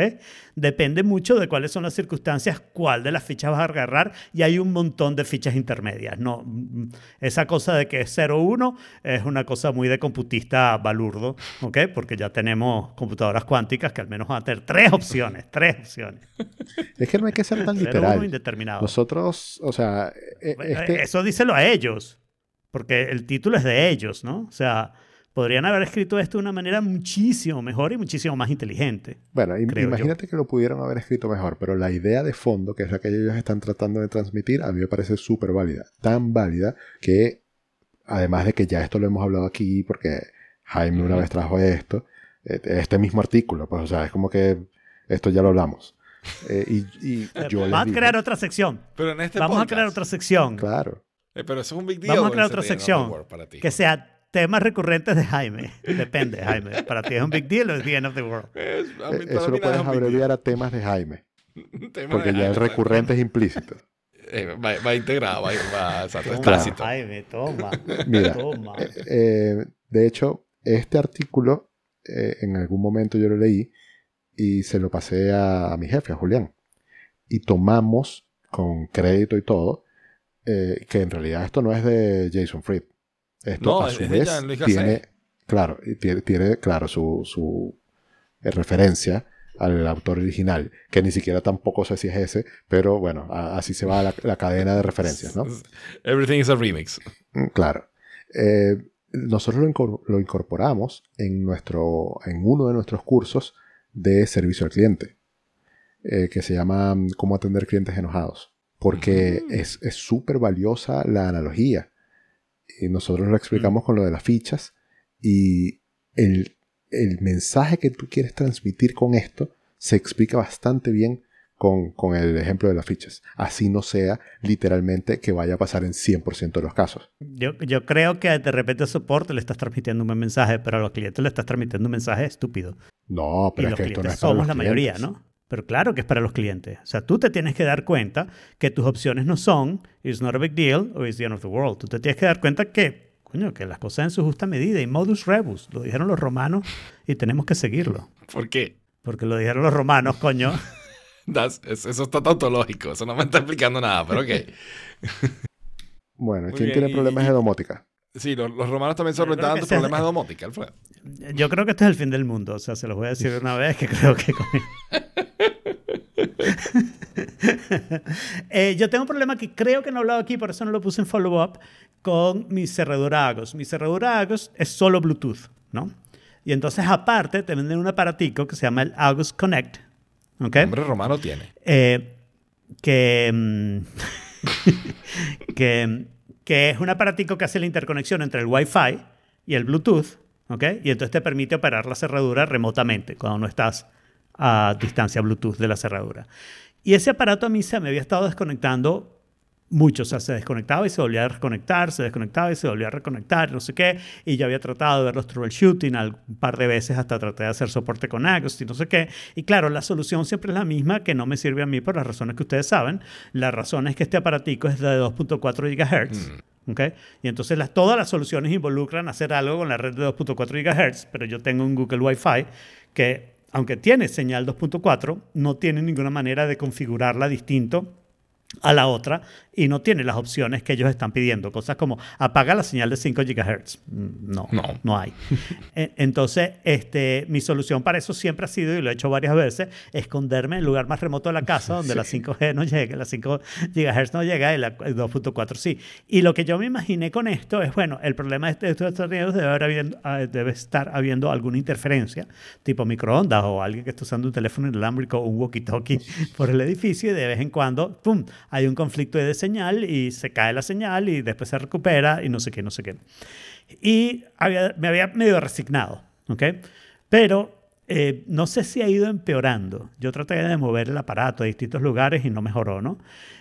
Depende mucho de cuáles son las circunstancias, cuál de las fichas vas a agarrar y hay un montón de fichas intermedias. No, mm, esa cosa de que es 0-1 es una cosa muy de computista balurdo, ¿ok? Porque ya tenemos computadoras cuánticas que al menos van a tener tres opciones, tres opciones. Es que no hay que ser tan 0-1 literal. indeterminado. Nosotros, o sea, e- este, Eso díselo a ellos, porque el título es de ellos, ¿no? O sea, podrían haber escrito esto de una manera muchísimo mejor y muchísimo más inteligente. Bueno, im- creo yo. imagínate que lo pudieron haber escrito mejor, pero la idea de fondo, que es la que ellos están tratando de transmitir, a mí me parece súper válida. Tan válida que, además de que ya esto lo hemos hablado aquí, porque Jaime una vez trajo esto, eh, este mismo artículo, pues, o sea, es como que esto ya lo hablamos. Eh, y, y [laughs] yo Vamos a digo, crear otra sección. Pero en este Vamos a podcast- crear otra sección Claro. Eh, pero eso es un big deal. Vamos a crear otra sección para ti. que sea temas recurrentes de Jaime. Depende, Jaime. ¿Para ti es un big deal o es the end of the world? Es- a mí- Eh, Eso lo puedes abreviar a temas de Jaime. [laughs] Tema porque de ya el Jaime, recurrente es implícito. [laughs] eh, va, va integrado, va, va exacto, Toma, tácito. Jaime, toma. [laughs] Mira, Toma. Eh, de hecho, este artículo eh, en algún momento yo lo leí y se lo pasé a, a mi jefe, a Julián. Y tomamos con crédito y todo eh, que en realidad esto no es de Jason Fried. Esto No, a su vez tiene, claro, tiene, tiene, claro, su, su eh, referencia al autor original, que ni siquiera tampoco sé si es ese, pero bueno, a- así se va la, la cadena de referencias, ¿no? [laughs] Everything is a remix. Mm, Claro. Eh, nosotros lo, lo incorporamos en, nuestro, en uno de nuestros cursos de servicio al cliente, eh, que se llama mm, Cómo atender clientes enojados, porque Mm. es súper valiosa la analogía. Y nosotros lo explicamos con lo de las fichas y el, el mensaje que tú quieres transmitir con esto se explica bastante bien con, con el ejemplo de las fichas. Así no sea literalmente que vaya a pasar en 100% de los casos. Yo, yo creo que de repente a soporte le estás transmitiendo un buen mensaje, pero a los clientes le estás transmitiendo un mensaje estúpido. No, Y pero es los que esto no es para somos los la mayoría, clientes. ¿no? Pero claro que es para los clientes. O sea, tú te tienes que dar cuenta que tus opciones no son It's not a big deal o It's the end of the world. Tú te tienes que dar cuenta que, coño, que las cosas en su justa medida y modus rebus. Lo dijeron los romanos y tenemos que seguirlo. ¿Por qué? Porque lo dijeron los romanos, coño. [laughs] Eso está tautológico. Eso no me está explicando nada, pero ok. [laughs] Bueno, ¿quién tiene problemas de domótica? Sí, los, los romanos también solventaban tus ese es- problemas de domótica, Alfredo. Yo creo que este es el fin del mundo. O sea, se los voy a decir de una vez que creo que... con- [laughs] [laughs] Eh, yo tengo un problema que creo que no he hablado aquí, por eso no lo puse en follow-up, con mi cerradura Agos. Mi cerradura Agos es solo Bluetooth, ¿no? Y entonces aparte te venden un aparatico que se llama el Agos Connect, ¿ok? Hombre romano tiene. Eh, que, mm, [laughs] que, que es un aparatico que hace la interconexión entre el Wi-Fi y el Bluetooth, ¿ok? Y entonces te permite operar la cerradura remotamente cuando no estás a distancia Bluetooth de la cerradura. Y ese aparato a mí se me había estado desconectando mucho, o sea, se desconectaba y se volvía a reconectar, se desconectaba y se volvía a reconectar, no sé qué, y yo había tratado de ver los troubleshooting un par de veces hasta traté de hacer soporte con Agos y no sé qué, y claro, la solución siempre es la misma, que no me sirve a mí por las razones que ustedes saben, la razón es que este aparatico es de 2.4 GHz, ¿ok? Y entonces las, todas las soluciones involucran hacer algo con la red de 2.4 GHz, pero yo tengo un Google Wi-Fi que, aunque tiene señal 2.4, no tiene ninguna manera de configurarla distinto a la otra y no tiene las opciones que ellos están pidiendo. Cosas como apaga la señal de 5 GHz. Mm, No, No. no, hay. [laughs] Entonces, este, mi solución para eso siempre ha sido, y lo he hecho varias veces, esconderme en el lugar más remoto de la casa donde la [laughs] 5G no llega, la 5 GHz no llega y la 2.4 sí. Y lo que yo me imaginé con esto es, bueno, el problema de Estados Unidos debe, haber habiendo- ah, debe estar habiendo alguna interferencia, tipo microondas o alguien que está usando un teléfono inalámbrico o un walkie-talkie [laughs] por el edificio y de vez en cuando, ¡pum!, hay un conflicto de señal y se cae la señal y después se recupera y no sé qué, no sé qué. Y había- me había medio resignado, ¿ok? Pero eh, no sé si ha ido empeorando. Yo traté de mover el aparato a distintos lugares y no mejoró, ¿no?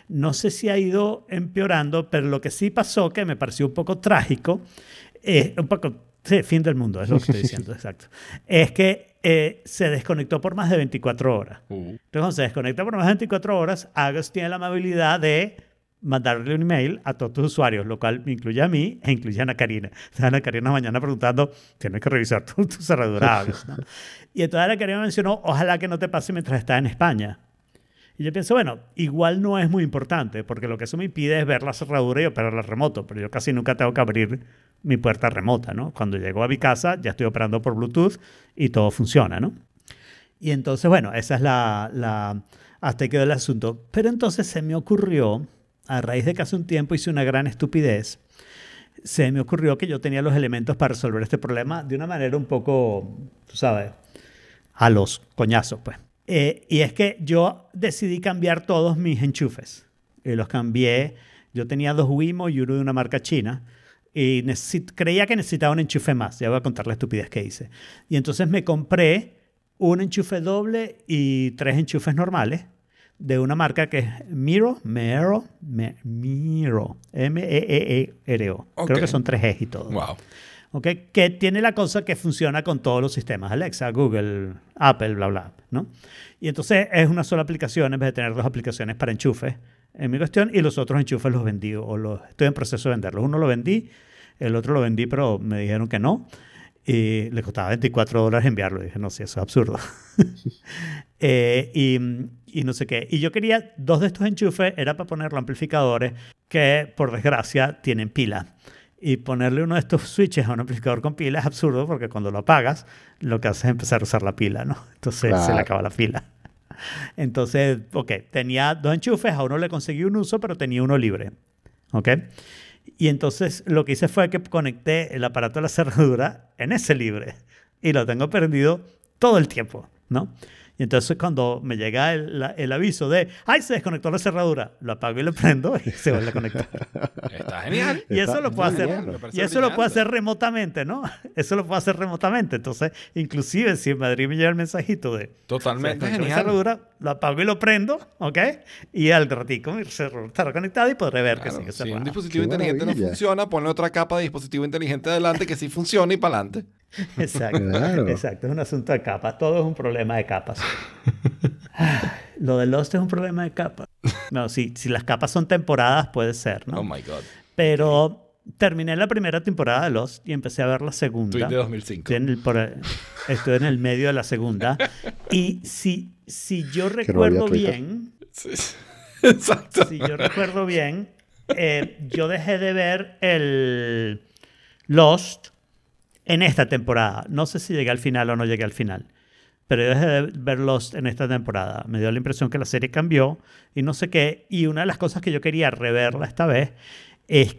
No sé si ha ido empeorando, pero lo que sí pasó, que me pareció un poco trágico, eh, un poco, sí, fin del mundo, es lo que estoy [laughs] diciendo, exacto, es que eh, se desconectó por más de 24 horas. Uh. Entonces, cuando se desconecta por más de 24 horas, Agos tiene la amabilidad de mandarle un email a todos tus usuarios, lo cual me incluye a mí e incluye a Ana Karina. Sea, Ana Karina mañana preguntando, tienes que revisar tu, tu cerradura ¿no? Y entonces Ana Karina mencionó, ojalá que no te pase mientras estás en España. Y yo pienso, bueno, igual no es muy importante, porque lo que eso me impide es ver la cerradura y operarla remoto, pero yo casi nunca tengo que abrir mi puerta remota, ¿no? Cuando llego a mi casa ya estoy operando por Bluetooth y todo funciona, ¿no? Y entonces, bueno, esa es la, la hasta ahí quedó el asunto. Pero entonces se me ocurrió, a raíz de que hace un tiempo hice una gran estupidez, se me ocurrió que yo tenía los elementos para resolver este problema de una manera un poco, tú sabes, a los coñazos, pues. Eh, y es que yo decidí cambiar todos mis enchufes. Y los cambié. Yo tenía dos Wimo y uno de una marca china. Y creía que necesitaba un enchufe más. Ya voy a contar la estupidez que hice. Y entonces me compré un enchufe doble y tres enchufes normales de una marca que es Miro, Mero, Me- Miro, M-E-E-R-O. Ok. Creo que son tres E's y todo. Wow. ¿ok? Que tiene la cosa que funciona con todos los sistemas, Alexa, Google, Apple, bla, bla, ¿no? Y entonces es una sola aplicación en vez de tener dos aplicaciones para enchufes en mi cuestión y los otros enchufes los vendí o los estoy en proceso de venderlos. Uno lo vendí, el otro lo vendí, pero me dijeron que no. Y le costaba 24 dólares enviarlo. Y dije, no, sí, eso es absurdo. [laughs] Eh, y, y no sé qué. Y yo quería dos de estos enchufes, era para ponerlo amplificadores que, por desgracia, tienen pila. Y ponerle uno de estos switches a un amplificador con pila es absurdo porque cuando lo apagas, lo que haces es empezar a usar la pila, ¿no? Entonces se Claro. le acaba la pila. Entonces, ok, tenía dos enchufes, a uno le conseguí un uso, pero tenía uno libre. ¿Ok? Y entonces lo que hice fue que conecté el aparato de la cerradura en ese libre y lo tengo prendido todo el tiempo, ¿no? Y entonces cuando me llega el, la- el aviso de, ¡ay, se desconectó la cerradura! Lo apago y lo prendo y se vuelve a conectar. [laughs] Está genial. Y eso Está lo puedo hacer, y eso lo puedo hacer remotamente, ¿no? [laughs] Eso lo puedo hacer remotamente. Entonces, inclusive si en Madrid me llega el mensajito de Totalmente se desconectó la genial. cerradura, lo apago y lo prendo, ¿ok? Y al ratico mi cerradura estará conectada y podré ver que Claro, sigue si un dispositivo Qué inteligente no funciona, ponle otra capa de dispositivo inteligente adelante que sí funcione y para adelante. [laughs] Exacto, Claro. exacto. Es un asunto de capas. Todo es un problema de capas. Ah, Lo de Lost es un problema de capas. No, si, si las capas son temporadas, puede ser, ¿no? Oh my God. Pero terminé la primera temporada de Lost y empecé a ver la segunda. Tweet de 2005. Estoy en el, por- estoy en el medio de la segunda. Y si, si yo recuerdo bien, Sí. [laughs] Exacto. si yo recuerdo bien, eh, yo dejé de ver el Lost en esta temporada. No sé si llegué al final o no llegué al final. Pero yo dejé de ver Lost en esta temporada. Me dio la impresión que la serie cambió y no sé qué. Y una de las cosas que yo quería reverla esta vez es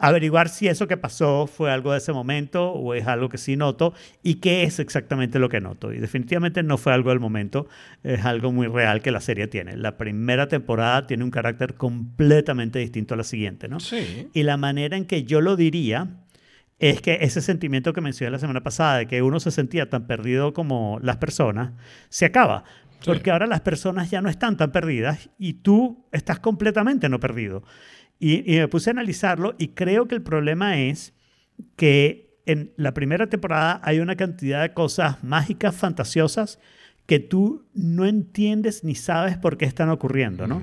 averiguar si eso que pasó fue algo de ese momento o es algo que sí noto y qué es exactamente lo que noto. Y definitivamente no fue algo del momento, es algo muy real que la serie tiene. La primera temporada tiene un carácter completamente distinto a la siguiente, ¿no? Sí. Y la manera en que yo lo diría es que ese sentimiento que mencioné la semana pasada, de que uno se sentía tan perdido como las personas, se acaba. Sí. Porque ahora las personas ya no están tan perdidas y tú estás completamente no perdido. Y, y me puse a analizarlo y creo que el problema es que en la primera temporada hay una cantidad de cosas mágicas, fantasiosas, que tú no entiendes ni sabes por qué están ocurriendo, ¿no?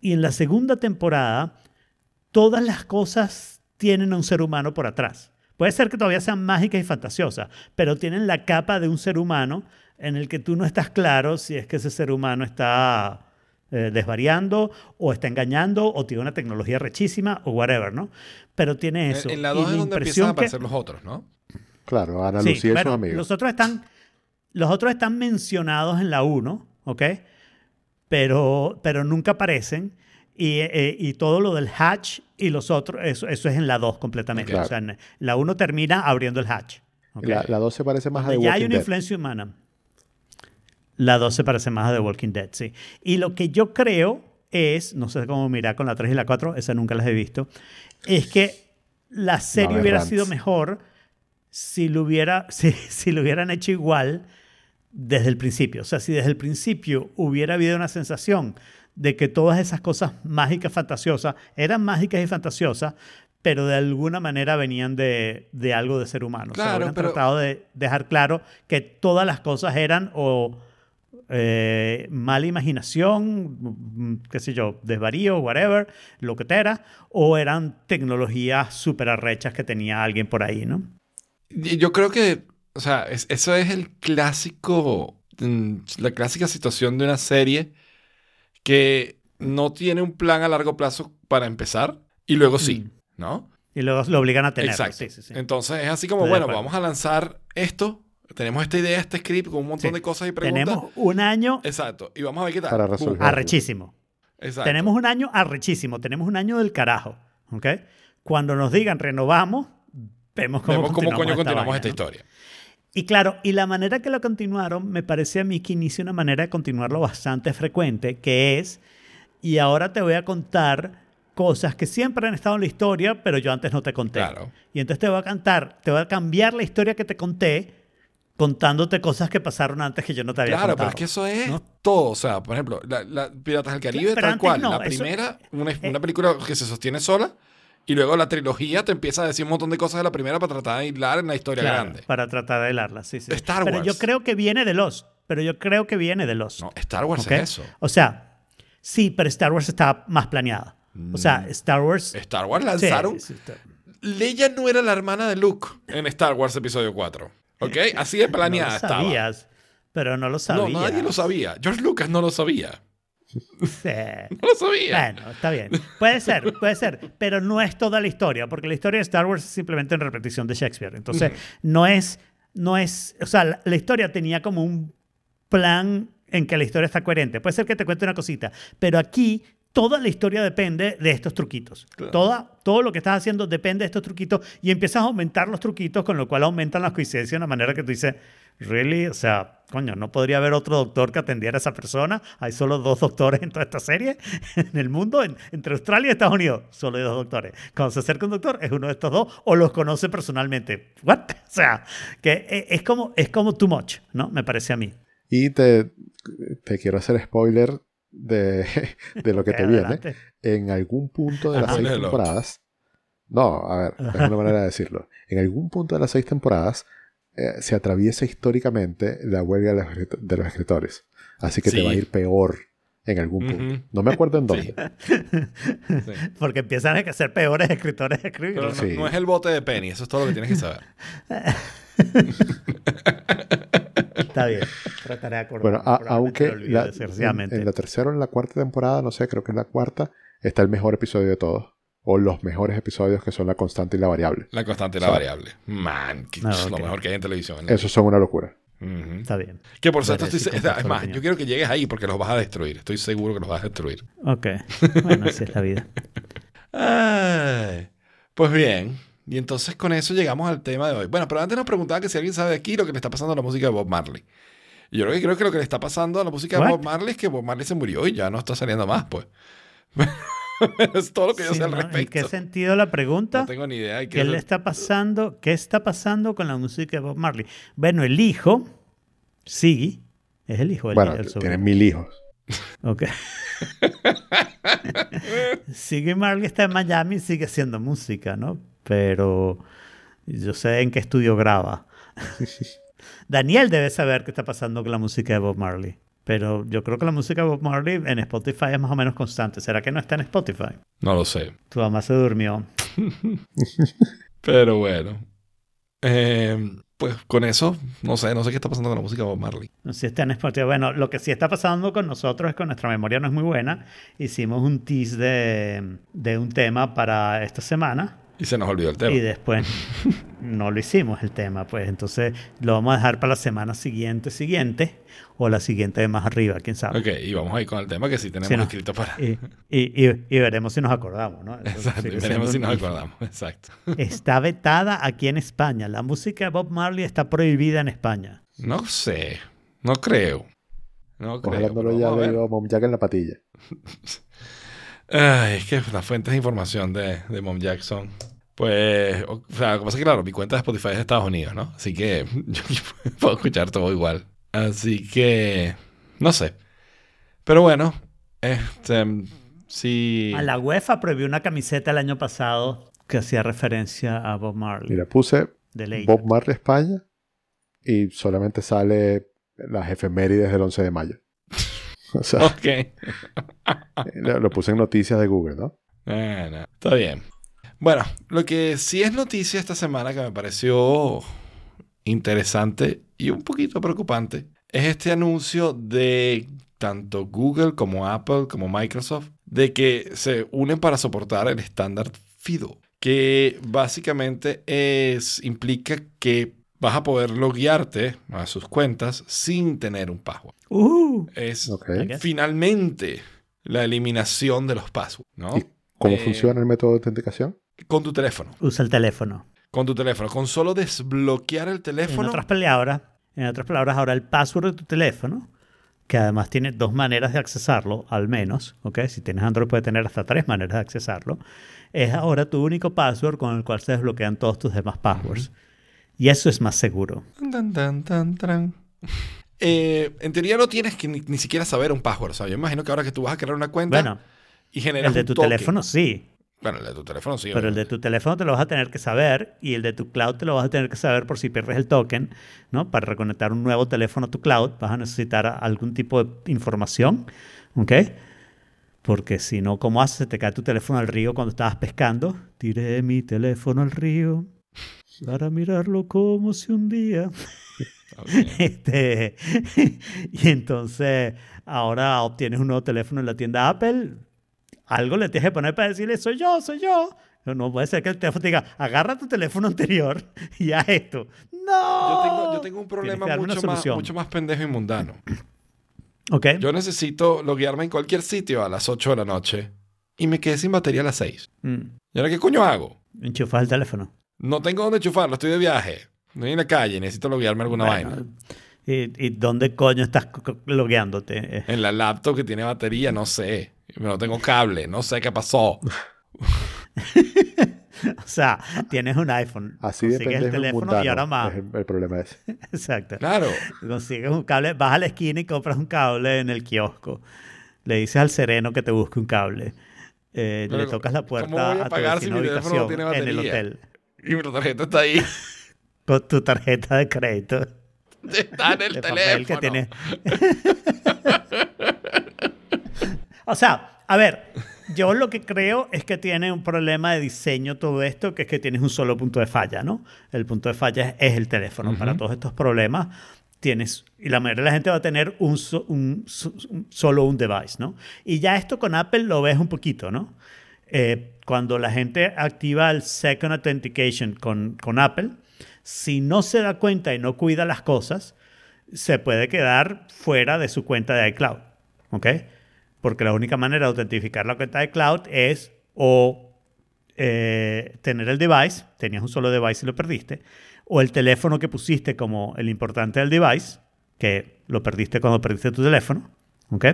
Y en la segunda temporada, todas las cosas tienen a un ser humano por atrás. Puede ser que todavía sean mágicas y fantasiosas, pero tienen la capa de un ser humano en el que tú no estás claro si es que ese ser humano está eh, desvariando o está engañando o tiene una tecnología rechísima o whatever, ¿no? Pero tiene eso. En, en la Y 2 es donde empiezan a que- aparecer los otros, ¿no? Claro, Ana Sí, Lucía y bueno, sus amigos. Los otros están, los otros están mencionados en la 1, ¿ok? Pero, pero nunca aparecen. Y, eh, y todo lo del hatch y los otros, eso, eso es en la 2 completamente. Claro. O sea, en la 1 termina abriendo el hatch. ¿ok? La, la 2 se parece más a The Donde ya hay Walking una Dead. influencia humana. La 2 se parece más a The Walking Dead, sí. Y lo que yo creo es, no sé cómo mirar con la 3 y la 4, esa nunca las he visto, es que la serie hubiera rants. sido mejor si lo, hubiera, [laughs] si, si lo hubieran hecho igual desde el principio. O sea, si desde el principio hubiera habido una sensación de que todas esas cosas mágicas, fantasiosas, eran mágicas y fantasiosas, pero de alguna manera venían de, de algo de ser humano. o sea, Claro, pero- tratado de dejar claro que todas las cosas eran o eh, mala imaginación, mm, qué sé yo, desvarío, whatever, lo que era, o eran tecnologías súper arrechas que tenía alguien por ahí, ¿no? Yo creo que, o sea, es- eso es el clásico, mm, la clásica situación de una serie que no tiene un plan a largo plazo para empezar y luego sí, ¿no? Y luego lo obligan a tenerlo. Exacto. Sí, sí, sí. Entonces es así como, Estoy bueno, vamos a lanzar esto, tenemos esta idea, este script con un montón Sí. de cosas y preguntas. Tenemos un año Exacto, y vamos a ver qué tal. Para resolver. arrechísimo. Exacto. Tenemos un año arrechísimo. Tenemos un año del carajo. ¿ok? Cuando nos digan renovamos, vemos cómo, Vemos cómo coño esta continuamos vaina, esta ¿no? historia. Y claro, y la manera que lo continuaron me parece a mí que inicia una manera de continuarlo bastante frecuente, que es, y ahora te voy a contar cosas que siempre han estado en la historia, pero yo antes no te conté. Claro. Y entonces te voy a cantar, te voy a cambiar la historia que te conté, contándote cosas que pasaron antes que yo no te había Claro, contado. pero es que eso es ¿no? todo. O sea, por ejemplo, la, la Piratas del Caribe, tal cual. no, la eso- eh, primera, una, una película que se sostiene sola. Y luego la trilogía te empieza a decir un montón de cosas de la primera para tratar de hilar en la historia Claro, grande. Para tratar de hilarla, sí, sí. Star Pero Wars. yo creo que viene de Lost. Pero yo creo que viene de Lost. No, Star Wars es eso. O sea, sí, pero Star Wars está más planeada. O sea, Star Wars... Star Wars lanzaron. sí, Leia no era la hermana de Luke en Star Wars Episodio 4. ¿Ok? Así de no planeada lo estaba. sabías, pero no lo sabías. No, nadie lo sabía. George Lucas no lo sabía. Sí. No lo sabía. Bueno, está bien. Puede ser, puede ser, pero no es toda la historia, porque la historia de Star Wars es simplemente una repetición de Shakespeare. Entonces, no es, no es, o sea, la, la historia tenía como un plan en que la historia está coherente. Puede ser que te cuente una cosita, pero aquí toda la historia depende de estos truquitos. Toda, todo lo que estás haciendo depende de estos truquitos y empiezas a aumentar los truquitos, con lo cual aumentan las coincidencias de una manera que tú dices, ¿really? O sea, coño, ¿no podría haber otro doctor que atendiera a esa persona? Hay solo dos doctores en toda esta serie [laughs] en el mundo, en- entre Australia y Estados Unidos. Solo hay dos doctores. Cuando se acerca un doctor, es uno de estos dos o los conoce personalmente. ¿What? [laughs] O sea, que e- es como, es como too much, ¿no? Me parece a mí. Y te, te quiero hacer spoiler de, de lo que [laughs] te viene. En algún punto de las Ajá. seis temporadas. No, a ver, es una manera de decirlo. En algún punto de las seis temporadas eh, se atraviesa históricamente la huelga de los, de los escritores. Así que te va a ir peor en algún punto. No me acuerdo en dónde. [laughs] Sí. Porque empiezan a ser peores escritores escribir. Pero no, Sí. no es el bote de Penny, eso es todo lo que tienes que saber. [laughs] Está bien. Trataré de acordarme. Bueno, a- aunque la- en, en la tercera o en la cuarta temporada, no sé, creo que en la cuarta, está el mejor episodio de todos. O los mejores episodios que son la constante y la variable. La constante y la variable. Man, que es lo mejor que hay en televisión. Esos son una locura. Está bien. Que por cierto, Veré estoy, si es más, opinión. yo quiero que llegues ahí porque los vas a destruir. Estoy seguro que los vas a destruir. Ok. Bueno, así es la vida. [laughs] Ay, pues bien. Y entonces con eso llegamos al tema de hoy. Bueno, pero antes nos preguntaba que si alguien sabe aquí lo que le está pasando a la música de Bob Marley. Y yo creo que, creo que lo que le está pasando a la música de? Bob Marley es que Bob Marley se murió y ya no está saliendo más, pues. [laughs] [laughs] es todo lo que yo Sí, sé al ¿no? ¿En respecto. qué sentido la pregunta? No tengo ni idea. de qué ¿Qué es le el- está pasando? ¿Qué está pasando con la música de Bob Marley? Bueno, el hijo, Siggy, es el hijo del bueno, el tienen mil hijos. Ok. [laughs] Siggy Marley está en Miami y sigue haciendo música, ¿no? Pero yo sé en qué estudio graba. Daniel debe saber qué está pasando con la música de Bob Marley. Pero yo creo que la música de Bob Marley en Spotify es más o menos constante. ¿Será que no está en Spotify? No lo sé. Tu mamá se durmió. [laughs] Pero bueno. Eh, pues con eso, no sé, no sé qué está pasando con la música de Bob Marley. No sé si está en Spotify. Bueno, lo que sí está pasando con nosotros es que nuestra memoria no es muy buena. Hicimos un tease de, de un tema para esta semana Y se nos olvidó el tema. y después [laughs] no lo hicimos el tema. Pues entonces lo vamos a dejar para la semana siguiente, siguiente o la siguiente de más arriba, quién sabe. Ok, y vamos ahí con el tema que sí tenemos Sí, no. escrito para... Y, y- y- y veremos si nos acordamos, ¿no? Exacto, y veremos si nos acordamos. Exacto. Está vetada aquí en España. La música de Bob Marley está prohibida en España. No sé, no creo. No creo. Ojalá no pero lo haya vamos a ver. leído Mom Jack en la patilla. [laughs] Ay, es que las fuentes de información de, de Mom Jackson. Pues, o, o sea, lo que pasa es que, claro, mi cuenta de Spotify es de Estados Unidos, ¿no? Así que [laughs] yo puedo escuchar todo igual. Así que, no sé. Pero bueno, este, sí. A la UEFA prohibió una camiseta el año pasado que hacía referencia a Bob Marley. Mira, puse de. Bob Marley España y solamente sale las efemérides del 11 de mayo. [laughs] O sea, Ok. [laughs] lo lo puse en noticias de Google, ¿no? Bueno, está bien. Bueno, lo que sí es noticia esta semana que me pareció interesante y un poquito preocupante es este anuncio de tanto Google como Apple como Microsoft de que se unen para soportar el estándar FIDO, que básicamente es, implica que vas a poder loguearte a sus cuentas sin tener un password. Uh, Es Ok. Ok. finalmente la eliminación de los passwords, ¿no? ¿Y cómo Eh, funciona el método de autenticación? Con tu teléfono. usa el teléfono. Con tu teléfono. Con solo desbloquear el En teléfono. otras palabras, en otras palabras, ahora el password de tu teléfono, que además tiene dos maneras de accesarlo, al menos, ¿ok? Si tienes Android puede tener hasta tres maneras de accesarlo, es ahora tu único password con el cual se desbloquean todos tus demás passwords. Y eso es más seguro. Tan, tan, tan, tan. [laughs] Eh, en teoría no tienes que ni, ni siquiera saber un password. O sea, yo imagino que ahora que tú vas a crear una cuenta Bueno, y generas el de un tu teléfono sí, Bueno, el de tu teléfono sí. pero el de obviamente. tu teléfono te lo vas a tener que saber y el de tu cloud te lo vas a tener que saber por si pierdes el token, ¿no? Para reconectar un nuevo teléfono a tu cloud vas a necesitar algún tipo de información, ¿ok? Porque si no, ¿cómo haces? Te cae tu teléfono al río cuando estabas pescando. Tiré mi teléfono al río para mirarlo como si un día... Ok. [laughs] Este, y entonces ahora obtienes un nuevo teléfono en la tienda Apple. Algo le tienes que poner para decirle, soy yo, soy yo. No puede ser que el teléfono te diga, agarra tu teléfono anterior [laughs] y haz esto. ¡No! Yo tengo, yo tengo un problema mucho más, mucho más pendejo y mundano. [clears throat] Ok. Yo necesito loguearme en cualquier sitio a las 8 de la noche y me quedé sin batería a las 6. Mm, ¿Y ahora qué coño hago? Enchufas el teléfono. No tengo dónde enchufarlo, estoy de viaje. Estoy en la calle, necesito loguearme alguna Bueno, vaina. ¿Y, y dónde coño estás logueándote? En la laptop que tiene batería, no sé. No tengo cable, no sé qué pasó. [laughs] O sea, tienes un iPhone. Así de consigues el teléfono mundano y ahora más. es el, el problema ese. [laughs] Exacto. Claro. Consigues un cable, vas a la esquina y compras un cable en el kiosco. Le dices al sereno que te busque un cable. Eh, Pero, le tocas la ¿cómo voy puerta a a tu si mi teléfono no en el hotel Y mi tarjeta está ahí. [laughs] con tu tarjeta de crédito Está en el de teléfono. papel que tiene. O sea, a ver, yo lo que creo es que tiene un problema de diseño todo esto, que es que tienes un solo punto de falla, ¿no? El punto de falla es, el teléfono. Para todos estos problemas tienes, y la mayoría de la gente va a tener un, so- un so- un- solo un device, ¿no? Y ya esto con Apple lo ves un poquito, ¿no? Eh, cuando la gente activa el Second Authentication con, con Apple, si no se da cuenta y no cuida las cosas, se puede quedar fuera de su cuenta de iCloud. ¿Ok? Porque la única manera de autentificar la cuenta de iCloud es o eh, tener el device, tenías un solo device y lo perdiste, o el teléfono que pusiste como el importante del device, que lo perdiste cuando perdiste tu teléfono, ¿ok?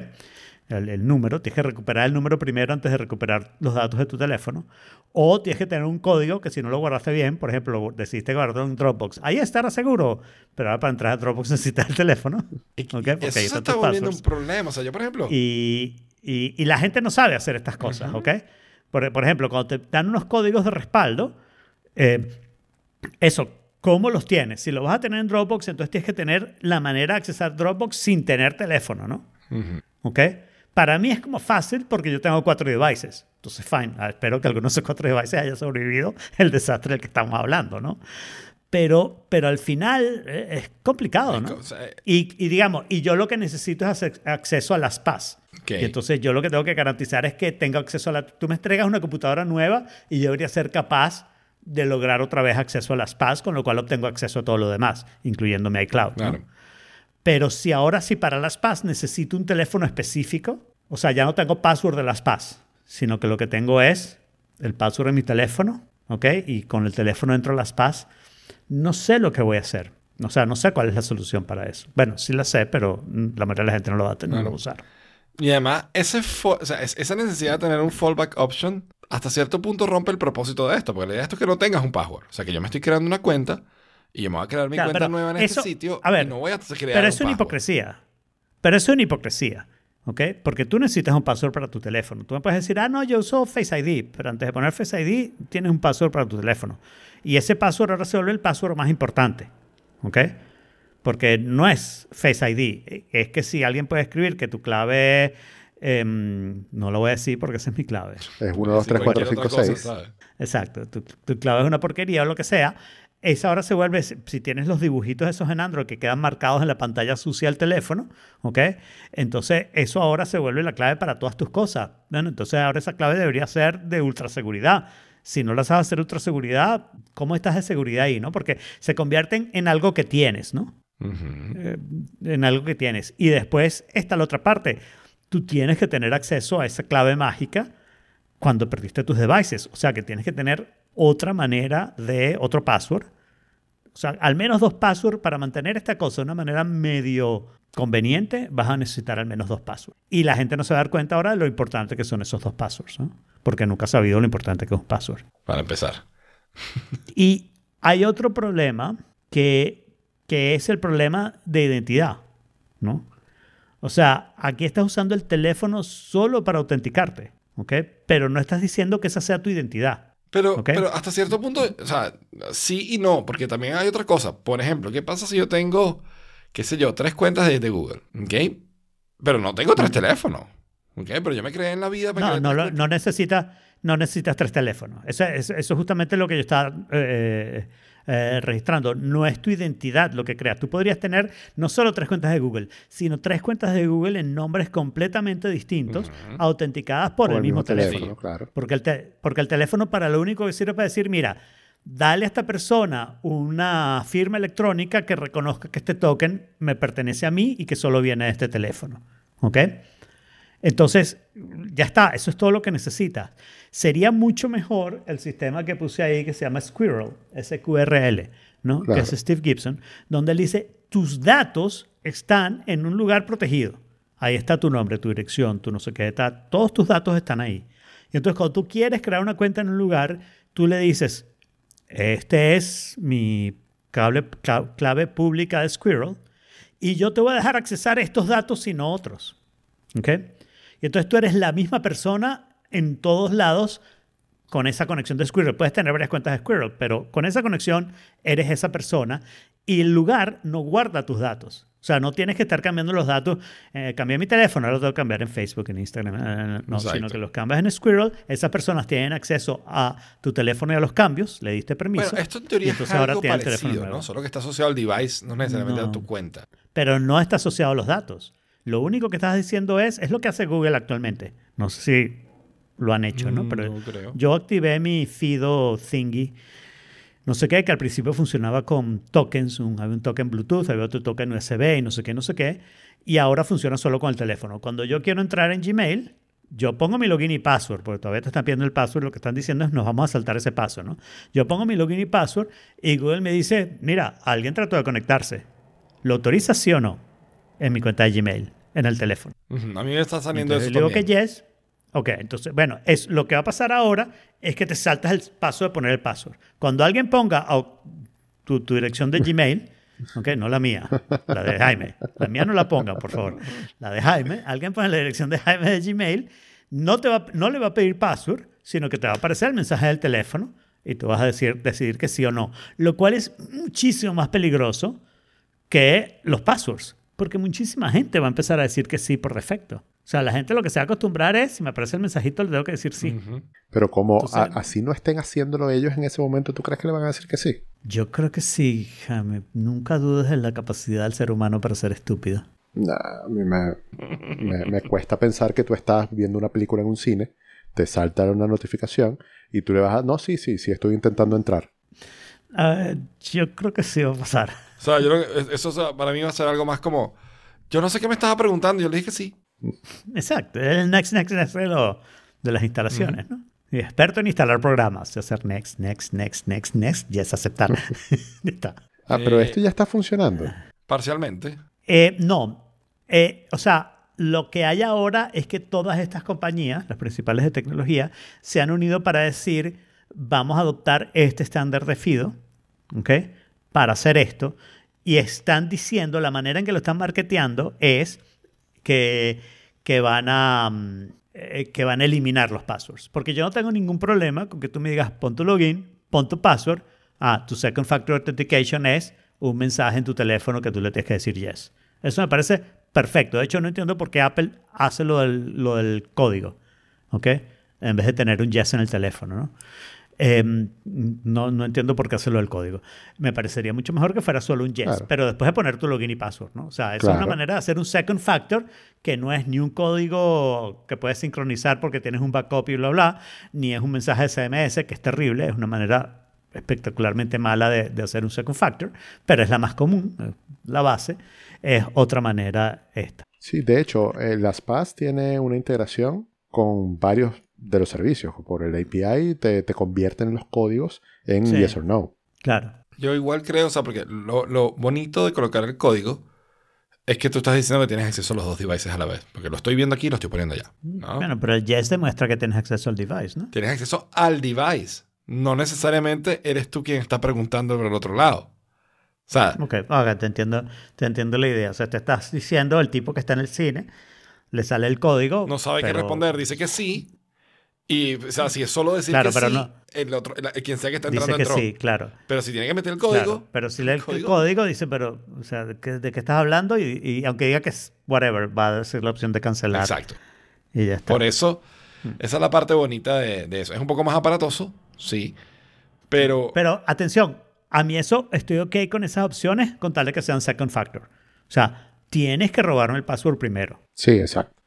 El, el número, tienes que recuperar el número primero antes de recuperar los datos de tu teléfono, o tienes que tener un código que si no lo guardaste bien, por ejemplo, lo decidiste guardarlo en Dropbox, ahí estará seguro, pero ahora para entrar a Dropbox [laughs] necesitas el teléfono, Y- ¿ok? y Porque eso se está volviendo passwords. un problema. O sea, yo, por ejemplo, Y, y- y la gente no sabe hacer estas cosas, ¿ok? Por, por ejemplo, cuando te dan unos códigos de respaldo, eh, eso, ¿cómo los tienes? Si lo vas a tener en Dropbox, entonces tienes que tener la manera de accesar Dropbox sin tener teléfono, ¿no? Ujú. ¿Ok? Para mí es como fácil porque yo tengo cuatro devices. Entonces, fine. Ah, Espero que alguno de esos cuatro devices haya sobrevivido el desastre del que estamos hablando, ¿no? Pero, pero al final eh, es complicado, ¿no? eh, Y, y digamos, y yo lo que necesito es acceso a las PAS. Ok. Y entonces yo lo que tengo que garantizar es que tenga acceso a la... Tú me entregas una computadora nueva y yo debería ser capaz de lograr otra vez acceso a las PAS, con lo cual obtengo acceso a todo lo demás, incluyendo mi iCloud. ¿no? Claro. Pero si ahora sí para las PAS necesito un teléfono específico, o sea, ya no tengo password de las PAS, sino que lo que tengo es el password de mi teléfono, ¿ok? Y con el teléfono entro a las PAS, no sé lo que voy a hacer. O sea, no sé cuál es la solución para eso. Bueno, sí la sé, pero la mayoría de la gente no lo va a tener, va a usar. Y además, ese o sea, esa necesidad de tener un fallback option hasta cierto punto rompe el propósito de esto. Porque la idea de esto es que no tengas un password. O sea, que yo me estoy creando una cuenta Y yo me voy a crear mi Claro, cuenta nueva en eso- este sitio a ver, y no voy a crear Pero un eso es una password. hipocresía. Pero eso es una hipocresía. ¿Ok? Porque tú necesitas un password para tu teléfono. Tú me puedes decir, ah, no, yo uso Face ID. Pero antes de poner Face ID, tienes un password para tu teléfono. Y ese password ahora se vuelve el password más importante. ¿Ok? Porque no es Face ID. Es que si alguien puede escribir que tu clave. em, no lo voy a decir porque esa es mi clave. Es 1, 2, Sí, 3, 4, cualquier 5, otra cosa, 6. ¿sabes? Exacto. Tu, tu clave es una porquería o lo que sea. Esa ahora se vuelve, si tienes los dibujitos esos en Android que quedan marcados en la pantalla sucia del teléfono, ¿ok? Entonces eso ahora se vuelve la clave para todas tus cosas. Bueno, entonces ahora esa clave debería ser de ultraseguridad. Si no la sabes hacer ultraseguridad, ¿cómo estás de seguridad ahí, no? Porque se convierten en algo que tienes, ¿no? Eh, en algo que tienes. Y después está la otra parte. Tú tienes que tener acceso a esa clave mágica cuando perdiste tus devices. O sea que tienes que tener otra manera de otro password. O sea, al menos dos passwords para mantener esta cosa de una manera medio conveniente, vas a necesitar al menos dos passwords. Y la gente no se va a dar cuenta ahora de lo importante que son esos dos passwords, ¿no? Porque nunca ha sabido lo importante que es un password. Para empezar. [laughs] Y hay otro problema que, que es el problema de identidad, ¿no? O sea, aquí estás usando el teléfono solo para autenticarte, ¿ok? Pero no estás diciendo que esa sea tu identidad. Pero, hasta cierto punto, o sea, sí y no, porque también hay otra cosa. Por ejemplo, ¿qué pasa si yo tengo, qué sé yo, tres cuentas de, de Google? ¿Ok? Pero no tengo tres teléfonos. ¿Ok? Pero yo me creé en la vida para No, no, lo- necesitas no necesitas tres teléfonos. Eso, eso- eso es justamente lo que yo estaba eh, eh, registrando. No es tu identidad lo que creas. Tú podrías tener no solo tres cuentas de Google, sino tres cuentas de Google en nombres completamente distintos, autenticadas por, el, mismo, teléfono. claro. Porque el, te- porque el teléfono para lo único que sirve es para decir, mira, dale a esta persona una firma electrónica que reconozca que este token me pertenece a mí y que solo viene de este teléfono. ¿Ok? Entonces, ya está, eso es todo lo que necesitas. Sería mucho mejor el sistema que puse ahí que se llama Squirrel, SQRL, ¿no? Claro. Que es Steve Gibson, donde él dice, tus datos están en un lugar protegido. Ahí está tu nombre, tu dirección, tu no sé qué, está, todos tus datos están ahí. Y entonces cuando tú quieres crear una cuenta en un lugar, tú le dices, este es mi clave pública de Squirrel y yo te voy a dejar accesar estos datos y no otros. ¿Ok? Y entonces tú eres la misma persona en todos lados con esa conexión de Squirrel. Puedes tener varias cuentas de Squirrel, pero con esa conexión eres esa persona y el lugar no guarda tus datos. O sea, no tienes que estar cambiando los datos. Eh, cambié mi teléfono, ahora lo tengo que cambiar en Facebook, en Instagram. eh, no, Exacto. sino que los cambias en Squirrel. Esas personas tienen acceso a tu teléfono y a los cambios. Le diste permiso. Bueno, esto en teoría es entonces ahora algo tiene el teléfono parecido. ¿no? Solo que está asociado al device, no necesariamente a No. tu cuenta. pero no está asociado a los datos. Lo único que estás diciendo es, es lo que hace Google actualmente. No sé si lo han hecho, ¿no? Mm, Pero no creo. yo activé mi Fido Thingy, no sé qué, que al principio funcionaba con tokens, un, había un token Bluetooth, había otro token USB y no sé qué, no sé qué, y ahora funciona solo con el teléfono. Cuando yo quiero entrar en Gmail, yo pongo mi login y password, porque todavía te están pidiendo el password, lo que están diciendo es nos vamos a saltar ese paso, ¿no? Yo pongo mi login y password y Google me dice, mira, alguien trató de conectarse. ¿Lo autoriza sí o no? En mi cuenta de Gmail, en el teléfono. [laughs] A mí me está saliendo Entonces eso digo que yes. Ok, entonces, bueno, es, lo que va a pasar ahora es que te saltas el paso de poner el password. Cuando alguien ponga au- tu, tu dirección de Gmail, ok, no la mía, la de Jaime, la mía no la pongan, por favor, la de Jaime, alguien pone la dirección de Jaime de Gmail, no, te va, no le va a pedir password, sino que te va a aparecer el mensaje del teléfono y tú vas a decir, decidir que sí o no, lo cual es muchísimo más peligroso que los passwords, porque muchísima gente va a empezar a decir que sí por defecto. O sea, la gente lo que se va a acostumbrar es, si me aparece el mensajito, le tengo que decir sí. Pero como Entonces- a- así no estén haciéndolo ellos en ese momento, ¿tú crees que le van a decir que sí? Yo creo que sí, Jaime. Nunca dudes en la capacidad del ser humano para ser estúpido. Nah, a mí me, me- me cuesta pensar que tú estás viendo una película en un cine, te salta una notificación y tú le vas a... No, sí, sí, sí, estoy intentando entrar. Yo creo que sí va a pasar. O sea, yo creo que eso o sea, para mí va a ser algo más como, yo no sé qué me estaba preguntando, yo le dije que sí. Exacto. El next, next, next de, lo- de las instalaciones, ¿no? Y experto en instalar programas. Hacer next, next, next, next, next, y es aceptar. [laughs] [laughs] Está. Ah, pero Eh, esto ya está funcionando. Parcialmente. Eh, no. Eh, o sea, lo que hay ahora es que todas estas compañías, las principales de tecnología, se han unido para decir, vamos a adoptar este estándar de FIDO, ¿ok? para hacer esto y están diciendo, la manera en que lo están marketeando es que, que van a... mm, eh, que van a eliminar los passwords. Porque yo no tengo ningún problema con que tú me digas, pon tu login, pon tu password. Ah, tu Second Factor Authentication es un mensaje en tu teléfono que tú le tienes que decir yes. Eso me parece perfecto. De hecho, no entiendo por qué Apple hace lo del, lo del código, ¿ok? En vez de tener un yes en el teléfono, ¿no? Eh, no, no entiendo por qué hace lo del código. Me parecería mucho mejor que fuera solo un yes, Claro. pero después de poner tu login y password, ¿no? O sea, es una manera de hacer un second factor que no es ni un código que puedes sincronizar porque tienes un backup y bla, bla, ni es un mensaje de SMS, que es terrible, es una manera espectacularmente mala de, de hacer un second factor, pero es la más común, la base, es otra manera esta. Sí, de hecho, eh, las PAS tiene una integración con varios de los servicios. Por el API te, te convierten los códigos en Sí. yes or no. Claro. Yo igual creo, o sea, porque lo, lo bonito de colocar el código es que tú estás diciendo que tienes acceso a los dos devices a la vez. Porque lo estoy viendo aquí y lo estoy poniendo allá. ¿no? Bueno, pero el yes demuestra que tienes acceso al device, ¿no? Tienes acceso al device. No necesariamente eres tú quien está preguntando por el otro lado. O sea, Ok, ok, te entiendo, te entiendo la idea. O sea, te estás diciendo el tipo que está en el cine, le sale el código. no sabe qué responder, dice que sí. Y, o sea, si es solo decir Claro, que pero sí, no. el otro, el- quien sea que está Dice entrando que entró. sí, claro. Pero si tiene que meter el claro. código, Pero si lee el código. código, dice, pero, o sea, ¿de qué, de qué estás hablando? Y, y aunque diga que es whatever, va a decir la opción de cancelar. exacto. Y ya está. Por eso, esa es la parte bonita de, de eso. Es un poco más aparatoso, sí. Pero, Pero atención, a mí eso estoy ok con esas opciones con tal de que sean second factor. O sea, tienes que robarme el password primero. Sí, exacto.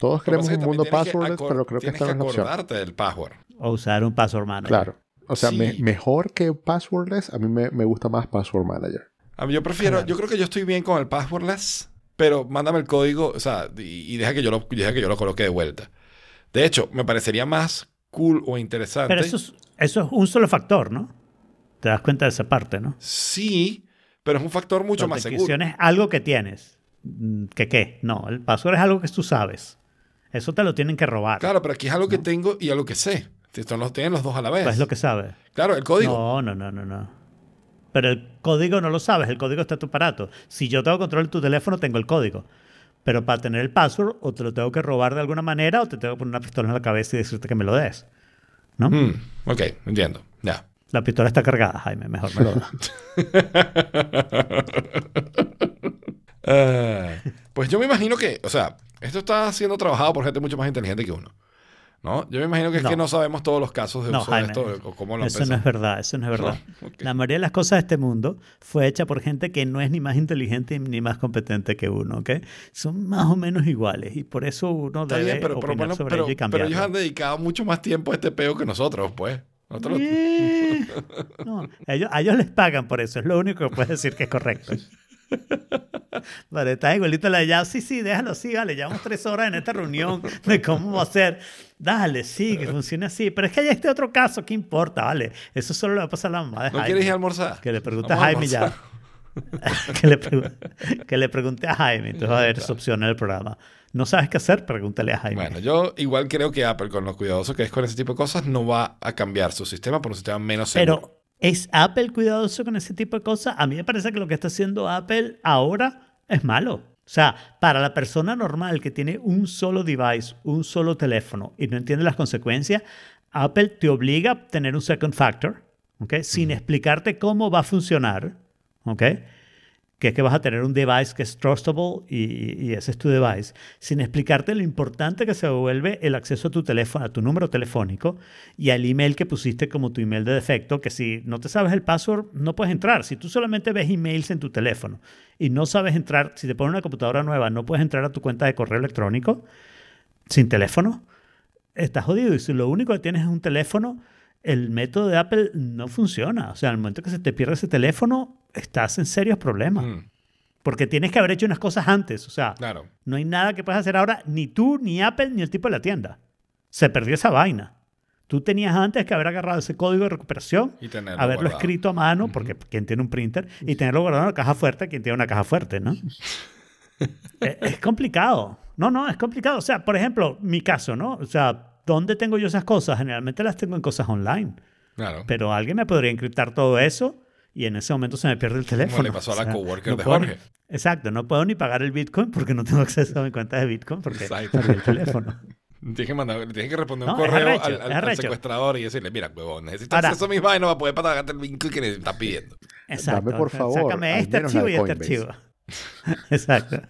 Todos que queremos es un que mundo que acor- pero creo que esta no es la opción. acordarte del password. O usar un password manager. Claro. O sea, me- mejor que passwordless, a mí me, me gusta más Password Manager. A mí yo prefiero, Claro. yo creo que yo estoy bien con el passwordless, pero mándame el código, o sea, y, y deja que yo lo, deja que yo lo coloque de vuelta. De hecho, me parecería más cool o interesante. Pero eso es, eso es un solo factor, ¿no? Te das cuenta de esa parte, ¿no? Sí, pero es un factor mucho La más seguro. autenticación es algo que tienes. Mm, ¿Que qué? No, el password es algo que tú sabes. Eso te lo tienen que robar. Claro, pero aquí es algo que tengo y algo que sé. Esto los tienen los dos a la vez. Pues es lo que sabes. Claro, el código. No, no, no, no, no. Pero el código no lo sabes, el código está en tu aparato. Si yo tengo control de tu teléfono, tengo el código. Pero para tener el password, o te lo tengo que robar de alguna manera, o te tengo que poner una pistola en la cabeza y decirte que me lo des. ¿No? Mm, ok, entiendo. Ya. La pistola está cargada, Jaime, mejor me lo das. [laughs] Eh, pues yo me imagino que, o sea, esto está siendo trabajado por gente mucho más inteligente que uno. ¿No? Yo me imagino que es No. que no sabemos todos los casos de No, uso Jaime, de esto o cómo lo Eso no es verdad, eso no es verdad. [laughs] No. La mayoría de las cosas de este mundo fue hecha por gente que no es ni más inteligente ni más competente que uno, ¿ok? Son más o menos iguales y por eso uno Está debe bien, pero, pero, opinar bueno, sobre pero- ello y pero ellos han dedicado mucho más tiempo a este peo que nosotros, pues. Nosotros- Eh, no, a ellos, a ellos les pagan por eso, es lo único que puedes decir que es correcto. [laughs] [laughs] Vale, está igualito la de ya, sí, sí, déjalo así, vale, llevamos tres horas en esta reunión [laughs] de cómo hacer. Dale, sí, que funcione así. Pero es que hay este otro caso, ¿qué importa? Vale, eso solo le va a pasar a la mamá de ¿No Jaime. quieres ir a almorzar? Que le pregunte a Jaime ya. [laughs] que, le que le pregunte a Jaime. Entonces va a haber esa opción en el programa. ¿No sabes qué hacer? Pregúntale a Jaime. Bueno, yo igual creo que Apple, con lo cuidadoso que es con ese tipo de cosas, no va a cambiar su sistema por un sistema menos seguro. Pero ¿es Apple cuidadoso con ese tipo de cosas? A mí me parece que lo que está haciendo Apple ahora es malo. O sea, para la persona normal que tiene un solo device, un solo teléfono y no entiende las consecuencias, Apple te obliga a tener un second factor, ¿ok? Sin explicarte cómo va a funcionar, ¿ok? Que es que vas a tener un device que es trustable y, y ese es tu device, sin explicarte lo importante que se vuelve el acceso a tu teléfono, a tu número telefónico y al email que pusiste como tu email de defecto, que si no te sabes el password no puedes entrar. Si tú solamente ves emails en tu teléfono y no sabes entrar, si te pones una computadora nueva, no puedes entrar a tu cuenta de correo electrónico sin teléfono, estás jodido. Y si lo único que tienes es un teléfono, el método de Apple no funciona. O sea, al momento que se te pierde ese teléfono, estás en serios problemas. Mm, Porque tienes que haber hecho unas cosas antes. O sea, claro. no hay nada que puedas hacer ahora, ni tú, ni Apple, ni el tipo de la tienda. Se perdió esa vaina. Tú tenías antes que haber agarrado ese código de recuperación, Y haberlo guardado. escrito a mano, porque quien tiene un printer, y tenerlo guardado en una caja fuerte, quien tiene una caja fuerte, ¿no? es, [laughs] es complicado. No, no, es complicado. O sea, por ejemplo, mi caso, ¿no? O sea, ¿dónde tengo yo esas cosas? Generalmente las tengo en cosas online. Claro. Pero alguien me podría encriptar todo eso y en ese momento se me pierde el teléfono. Como le pasó a la O sea, coworker de puedo Jorge. exacto, no puedo ni pagar el Bitcoin porque no tengo acceso a mi cuenta de Bitcoin porque Exacto. perdí el teléfono. [laughs] Tienes que, mandar, tienes que responder un No, es correo arrecho, al, al- al arrecho. secuestrador y decirle, mira, huevón, necesito Ahora- acceso a mis vainas para poder pagarte el Bitcoin que me estás pidiendo. Exacto. por favor, Sácame este archivo y este archivo. [laughs] Exacto.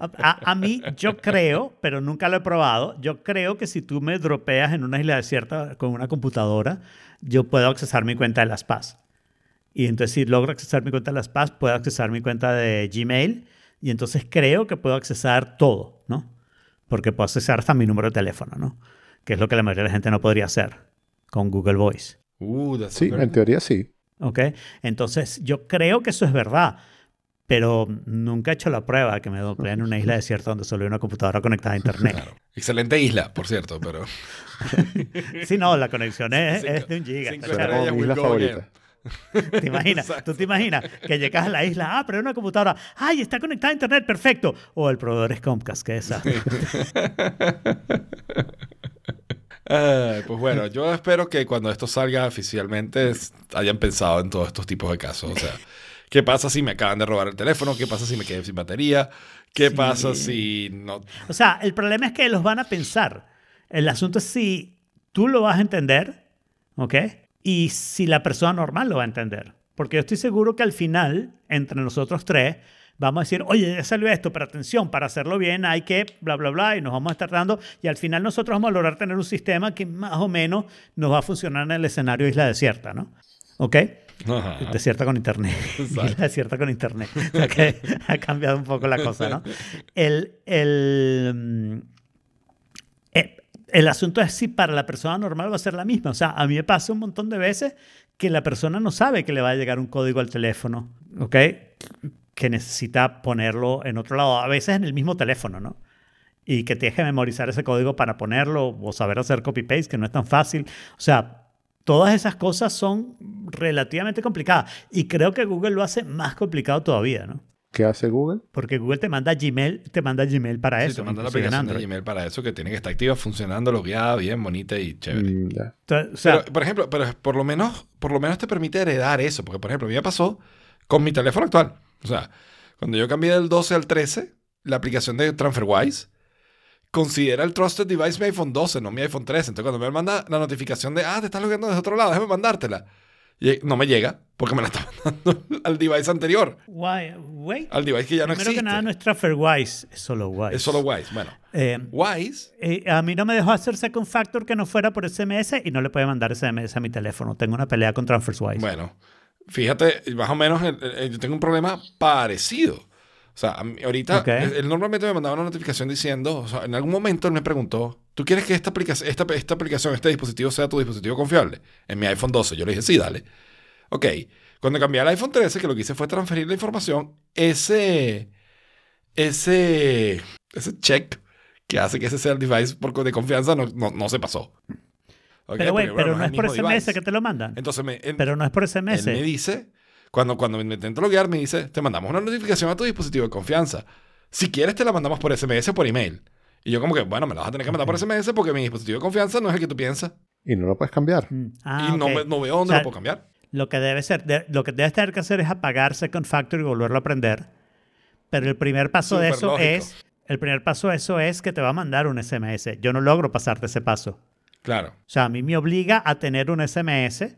A, mí, yo creo, pero nunca lo he probado, yo creo que si tú me dropeas en una isla desierta con una computadora, yo puedo accesar mi cuenta de las Paz. Y entonces si logro accesar mi cuenta de las Paz, puedo accesar mi cuenta de Gmail y entonces creo que puedo accesar todo, ¿no? Porque puedo accesar hasta mi número de teléfono, ¿no? Que es lo que la mayoría de la gente no podría hacer con Google Voice. Uh, Sí, en teoría sí. ¿Ok? Entonces, yo creo que eso es verdad, pero nunca he hecho la prueba que me doble en una isla desierta donde solo hay una computadora conectada a internet. Claro. Excelente isla, por cierto, pero... [laughs] Sí, no, la conexión es, Cinco- es de un giga. cinco estrellas. isla favorita. ¿Te imaginas? Exacto. Tú te imaginas que llegas a la isla, ah, pero hay una computadora, ay, está conectada a internet, perfecto. O el proveedor es Comcast, que esa. Ay, [laughs] pues bueno, yo espero que cuando esto salga oficialmente hayan pensado en todos estos tipos de casos. O sea, ¿qué pasa si me acaban de robar el teléfono? ¿Qué pasa si me quedé sin batería? ¿Qué pasa si no? O sea, el problema es que los van a pensar. El asunto es si tú lo vas a entender, ¿ok? Y si la persona normal lo va a entender. Porque yo estoy seguro que al final, entre nosotros tres, vamos a decir, oye, ya salió esto, pero atención, para hacerlo bien hay que bla, bla, bla, y nos vamos a estar dando, y al final nosotros vamos a lograr tener un sistema que más o menos nos va a funcionar en el escenario isla desierta, ¿no? ¿Ok? Ajá. Desierta con internet. [laughs] Isla desierta con internet. O sea que [laughs] ha cambiado un poco la cosa, ¿no? El, el, mm, eh, el asunto es si para la persona normal va a ser la misma. O sea, a mí me pasa un montón de veces que la persona no sabe que le va a llegar un código al teléfono, ¿ok? Que necesita ponerlo en otro lado, a veces en el mismo teléfono, ¿no? Y que tienes que memorizar ese código para ponerlo o saber hacer copy-paste, que no es tan fácil. O sea, todas esas cosas son relativamente complicadas. Y creo que Google lo hace más complicado todavía, ¿no? ¿Qué hace Google? Porque Google te manda Gmail, te manda Gmail para Sí, eso. te manda la aplicación de. Gmail para eso que tiene que estar activa, funcionando, logueada, bien, bonita y chévere. Mm, ya. Entonces, o sea, pero, por ejemplo, pero por lo menos, por lo menos te permite heredar eso, porque por ejemplo, a mí me pasó con mi teléfono actual. O sea, cuando yo cambié del 12 al 13, la aplicación de TransferWise considera el Trusted Device mi iPhone 12, no mi iPhone 13. Entonces, cuando me manda la notificación de, ah, te estás logueando desde otro lado, déjame mandártela. Y no me llega, porque me la está [laughs] mandando al device anterior, why- wait. al device que ya no Primero existe. que nada, no es TransferWise, es solo Wise. Es solo Wise. Bueno, Eh, Wise eh, a mí no me dejó hacer Second Factor que no fuera por SMS y no le puede mandar SMS a mi teléfono. Tengo una pelea con TransferWise. Bueno, fíjate, más o menos el- el- yo tengo un problema parecido. O sea, ahorita, Ok. él, él normalmente me mandaba una notificación diciendo, o sea, en algún momento él me preguntó, ¿tú quieres que esta, aplicación, esta, esta aplicación, este dispositivo sea tu dispositivo confiable? En mi iPhone 12. Yo le dije, sí, dale. Ok. Cuando cambié al iPhone 13, que lo que hice fue transferir la información, ese, ese, ese check que hace que ese sea el device por, de confianza no, no, no se pasó. Pero, güey, pero bueno, no es por SMS device. que te lo mandan. Entonces, me, pero no es por él SMS. me dice, cuando, cuando me intento loguear, me dice, te mandamos una notificación a tu dispositivo de confianza. Si quieres, te la mandamos por SMS o por email. Y yo como que, bueno, me la vas a tener que mandar por SMS porque mi dispositivo de confianza no es el que tú piensas. Y no lo puedes cambiar. Mm. Ah, y no, me- no veo dónde O sea, lo puedo cambiar. Lo que debe ser, de- lo que debes tener que hacer es apagar Second Factor y volverlo a aprender. Pero el primer paso de Súper eso lógico. es, el primer paso de eso es que te va a mandar un SMS. Yo no logro pasarte ese paso. Claro. O sea, a mí me obliga a tener un SMS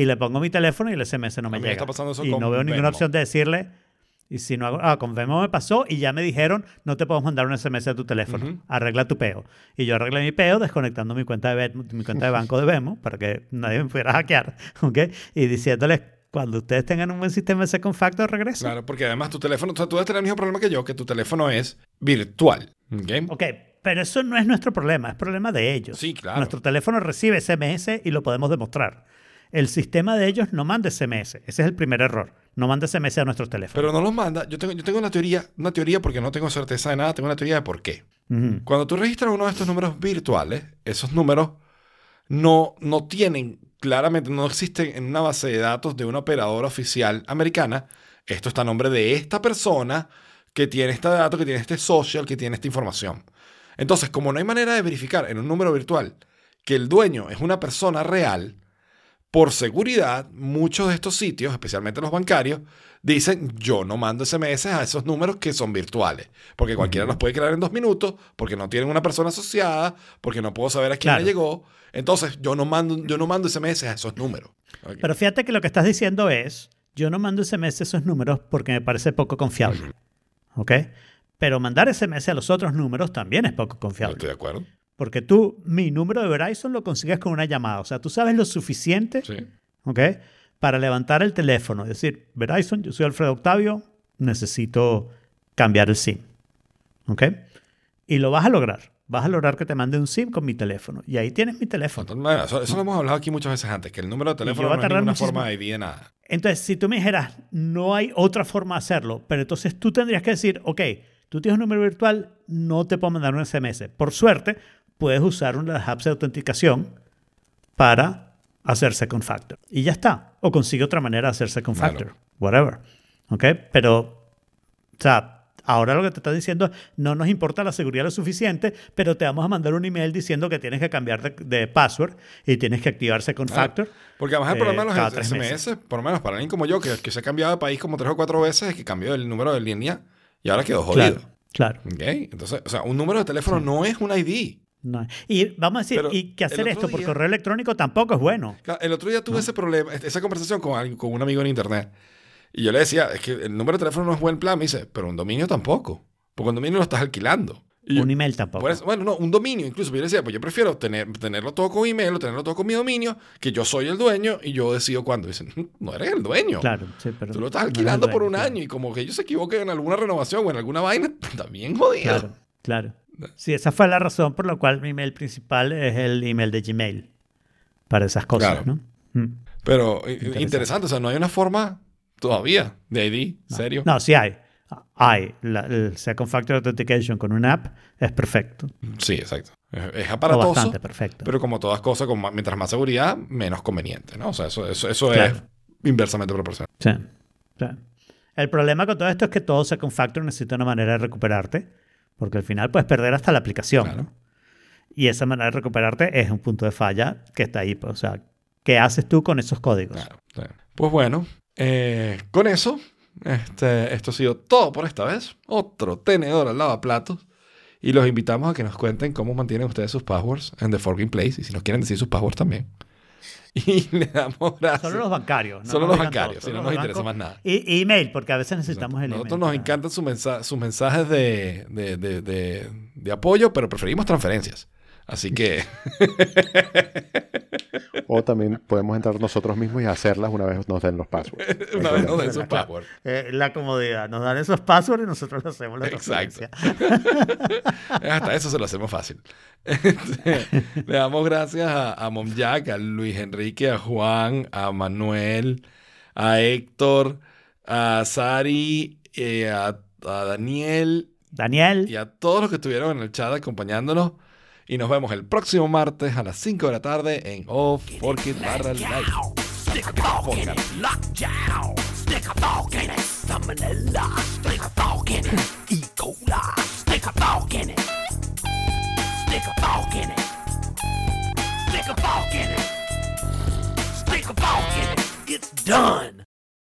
y le pongo mi teléfono y el SMS no me llega. está pasando eso y con no veo ninguna Venmo. opción de decirle, y si no hago, ah, con Venmo me pasó y ya me dijeron, no te podemos mandar un SMS a tu teléfono, arregla tu peo. Y yo arreglé mi peo desconectando mi cuenta de, Venmo- mi cuenta de banco de Venmo para que nadie me pudiera hackear, [laughs] ¿ok? Y diciéndoles, cuando ustedes tengan un buen sistema de Second Factor, regreso. Claro, porque además tu teléfono, o sea, tú debes tener el mismo problema que yo, que tu teléfono es virtual. ¿ok? Ok, pero eso no es nuestro problema, es problema de ellos. Sí, claro. Nuestro teléfono recibe SMS y lo podemos demostrar. El sistema de ellos no manda SMS. Ese es el primer error. No manda SMS a nuestros teléfonos. Pero no los manda. Yo tengo, yo tengo una teoría, una teoría porque no tengo certeza de nada, tengo una teoría de por qué. Cuando tú registras uno de estos números virtuales, esos números no, no tienen, claramente, no existen en una base de datos de una operadora oficial americana. Esto está a nombre de esta persona que tiene este dato, que tiene este social, que tiene esta información. Entonces, como no hay manera de verificar en un número virtual que el dueño es una persona real, por seguridad, muchos de estos sitios, especialmente los bancarios, dicen yo no mando SMS a esos números que son virtuales, porque cualquiera los puede crear en dos minutos, porque no tienen una persona asociada, porque no puedo saber a quién Claro. le llegó. Entonces yo no mando, yo no mando SMS a esos números. Pero fíjate que lo que estás diciendo es, yo no mando SMS a esos números porque me parece poco confiable. ¿Ok? Pero mandar SMS a los otros números también es poco confiable. estoy de acuerdo. Porque tú, mi número de Verizon lo consigues con una llamada. O sea, tú sabes lo suficiente, Sí. Para levantar el teléfono y decir, Verizon, yo soy Alfredo Octavio, necesito cambiar el SIM. ¿Ok? Y lo vas a lograr. Vas a lograr que te mande un SIM con mi teléfono. Y ahí tienes mi teléfono. Entonces, eso, eso lo hemos hablado aquí muchas veces antes, que el número de teléfono no es ninguna muchísimo. forma de ID de nada. Entonces, si tú me dijeras, no hay otra forma de hacerlo, pero entonces tú tendrías que decir, ok, tú tienes un número virtual, no te puedo mandar un SMS. Por suerte, puedes usar una de las apps de autenticación para hacer second factor. Y ya está. O consigue otra manera de hacer second Claro. factor. Whatever. ¿Ok? Pero, o sea, ahora lo que te está diciendo es, no nos importa la seguridad lo suficiente, pero te vamos a mandar un email diciendo que tienes que cambiar de, de password y tienes que activar second Claro. factor. Porque además el problema de los SMS, meses. por lo menos para alguien como yo, que, que se ha cambiado de país como tres o cuatro veces, es que cambió el número de línea y ahora quedó jodido. Claro, claro. ¿Ok? Entonces, o sea, un número de teléfono no es un ID. No. Y vamos a decir, Pero y que hacer esto por día- correo electrónico tampoco es bueno. El otro día tuve ese problema, esa conversación con, alguien- con un amigo en internet. Y yo le decía, es que el número de teléfono no es buen plan. Me dice, pero un dominio tampoco. Porque un dominio lo estás alquilando. Y un email tampoco. por eso- bueno, no, un dominio incluso. Yo le decía, pues yo prefiero tener, tenerlo todo con email o tenerlo todo con mi dominio, que yo soy el dueño y yo decido cuándo. Dicen, no eres el dueño. claro, sí, pero Tú lo estás no alquilando por un año y como que ellos se equivoquen en alguna renovación o en alguna vaina, [laughs] también jodido. Claro, claro. Sí, esa fue la razón por la cual mi email principal es el email de Gmail. Para esas cosas, Claro. ¿no? Mm. Pero eh, Interesante. interesante. o sea, no hay una forma todavía de ID, serio. No, sí hay. Hay. La- el Second Factor Authentication con una app es perfecto. Sí, exacto. Es, O aparatoso, bastante perfecto. pero como todas cosas, con mientras más seguridad, menos conveniente, ¿no? O sea, eso, eso, eso Claro. es inversamente proporcional. Sí, sí. El problema con todo esto es que todo Second Factor necesita una manera de recuperarte, porque al final puedes perder hasta la aplicación. Claro. ¿no? Y esa manera de recuperarte es un punto de falla que está ahí. pues, O sea, ¿qué haces tú con esos códigos? Claro. Pues bueno, eh, con eso, este, esto ha sido todo por esta vez. Otro tenedor al lavaplatos. Y los invitamos a que nos cuenten cómo mantienen ustedes sus passwords en The Forking Place. Y si nos quieren decir sus passwords también. [laughs] Y le damos gracias. Solo los bancarios. no Solo nos los bancarios, si no nos interesa más nada. Y email, porque a veces necesitamos el Nosotros email. nos para- encantan sus mensajes de- de- de- de apoyo, pero preferimos transferencias. Así que, [laughs] O también podemos entrar nosotros mismos y hacerlas una vez nos den los passwords. [laughs] una vez nos den sus passwords. Eh, la comodidad. Nos dan esos passwords y nosotros lo hacemos la Exacto. [laughs] Hasta eso se lo hacemos fácil. Este, le damos gracias a, a Mom Jack, a Luis Enrique, a Juan, a Manuel, a Héctor, a Sari, eh, a, a Daniel Daniel. y a todos los que estuvieron en el chat acompañándonos. Y nos vemos el próximo martes a las 5 de la tarde en Off Forkit barra Live. Stick fork it. Stick a It's done.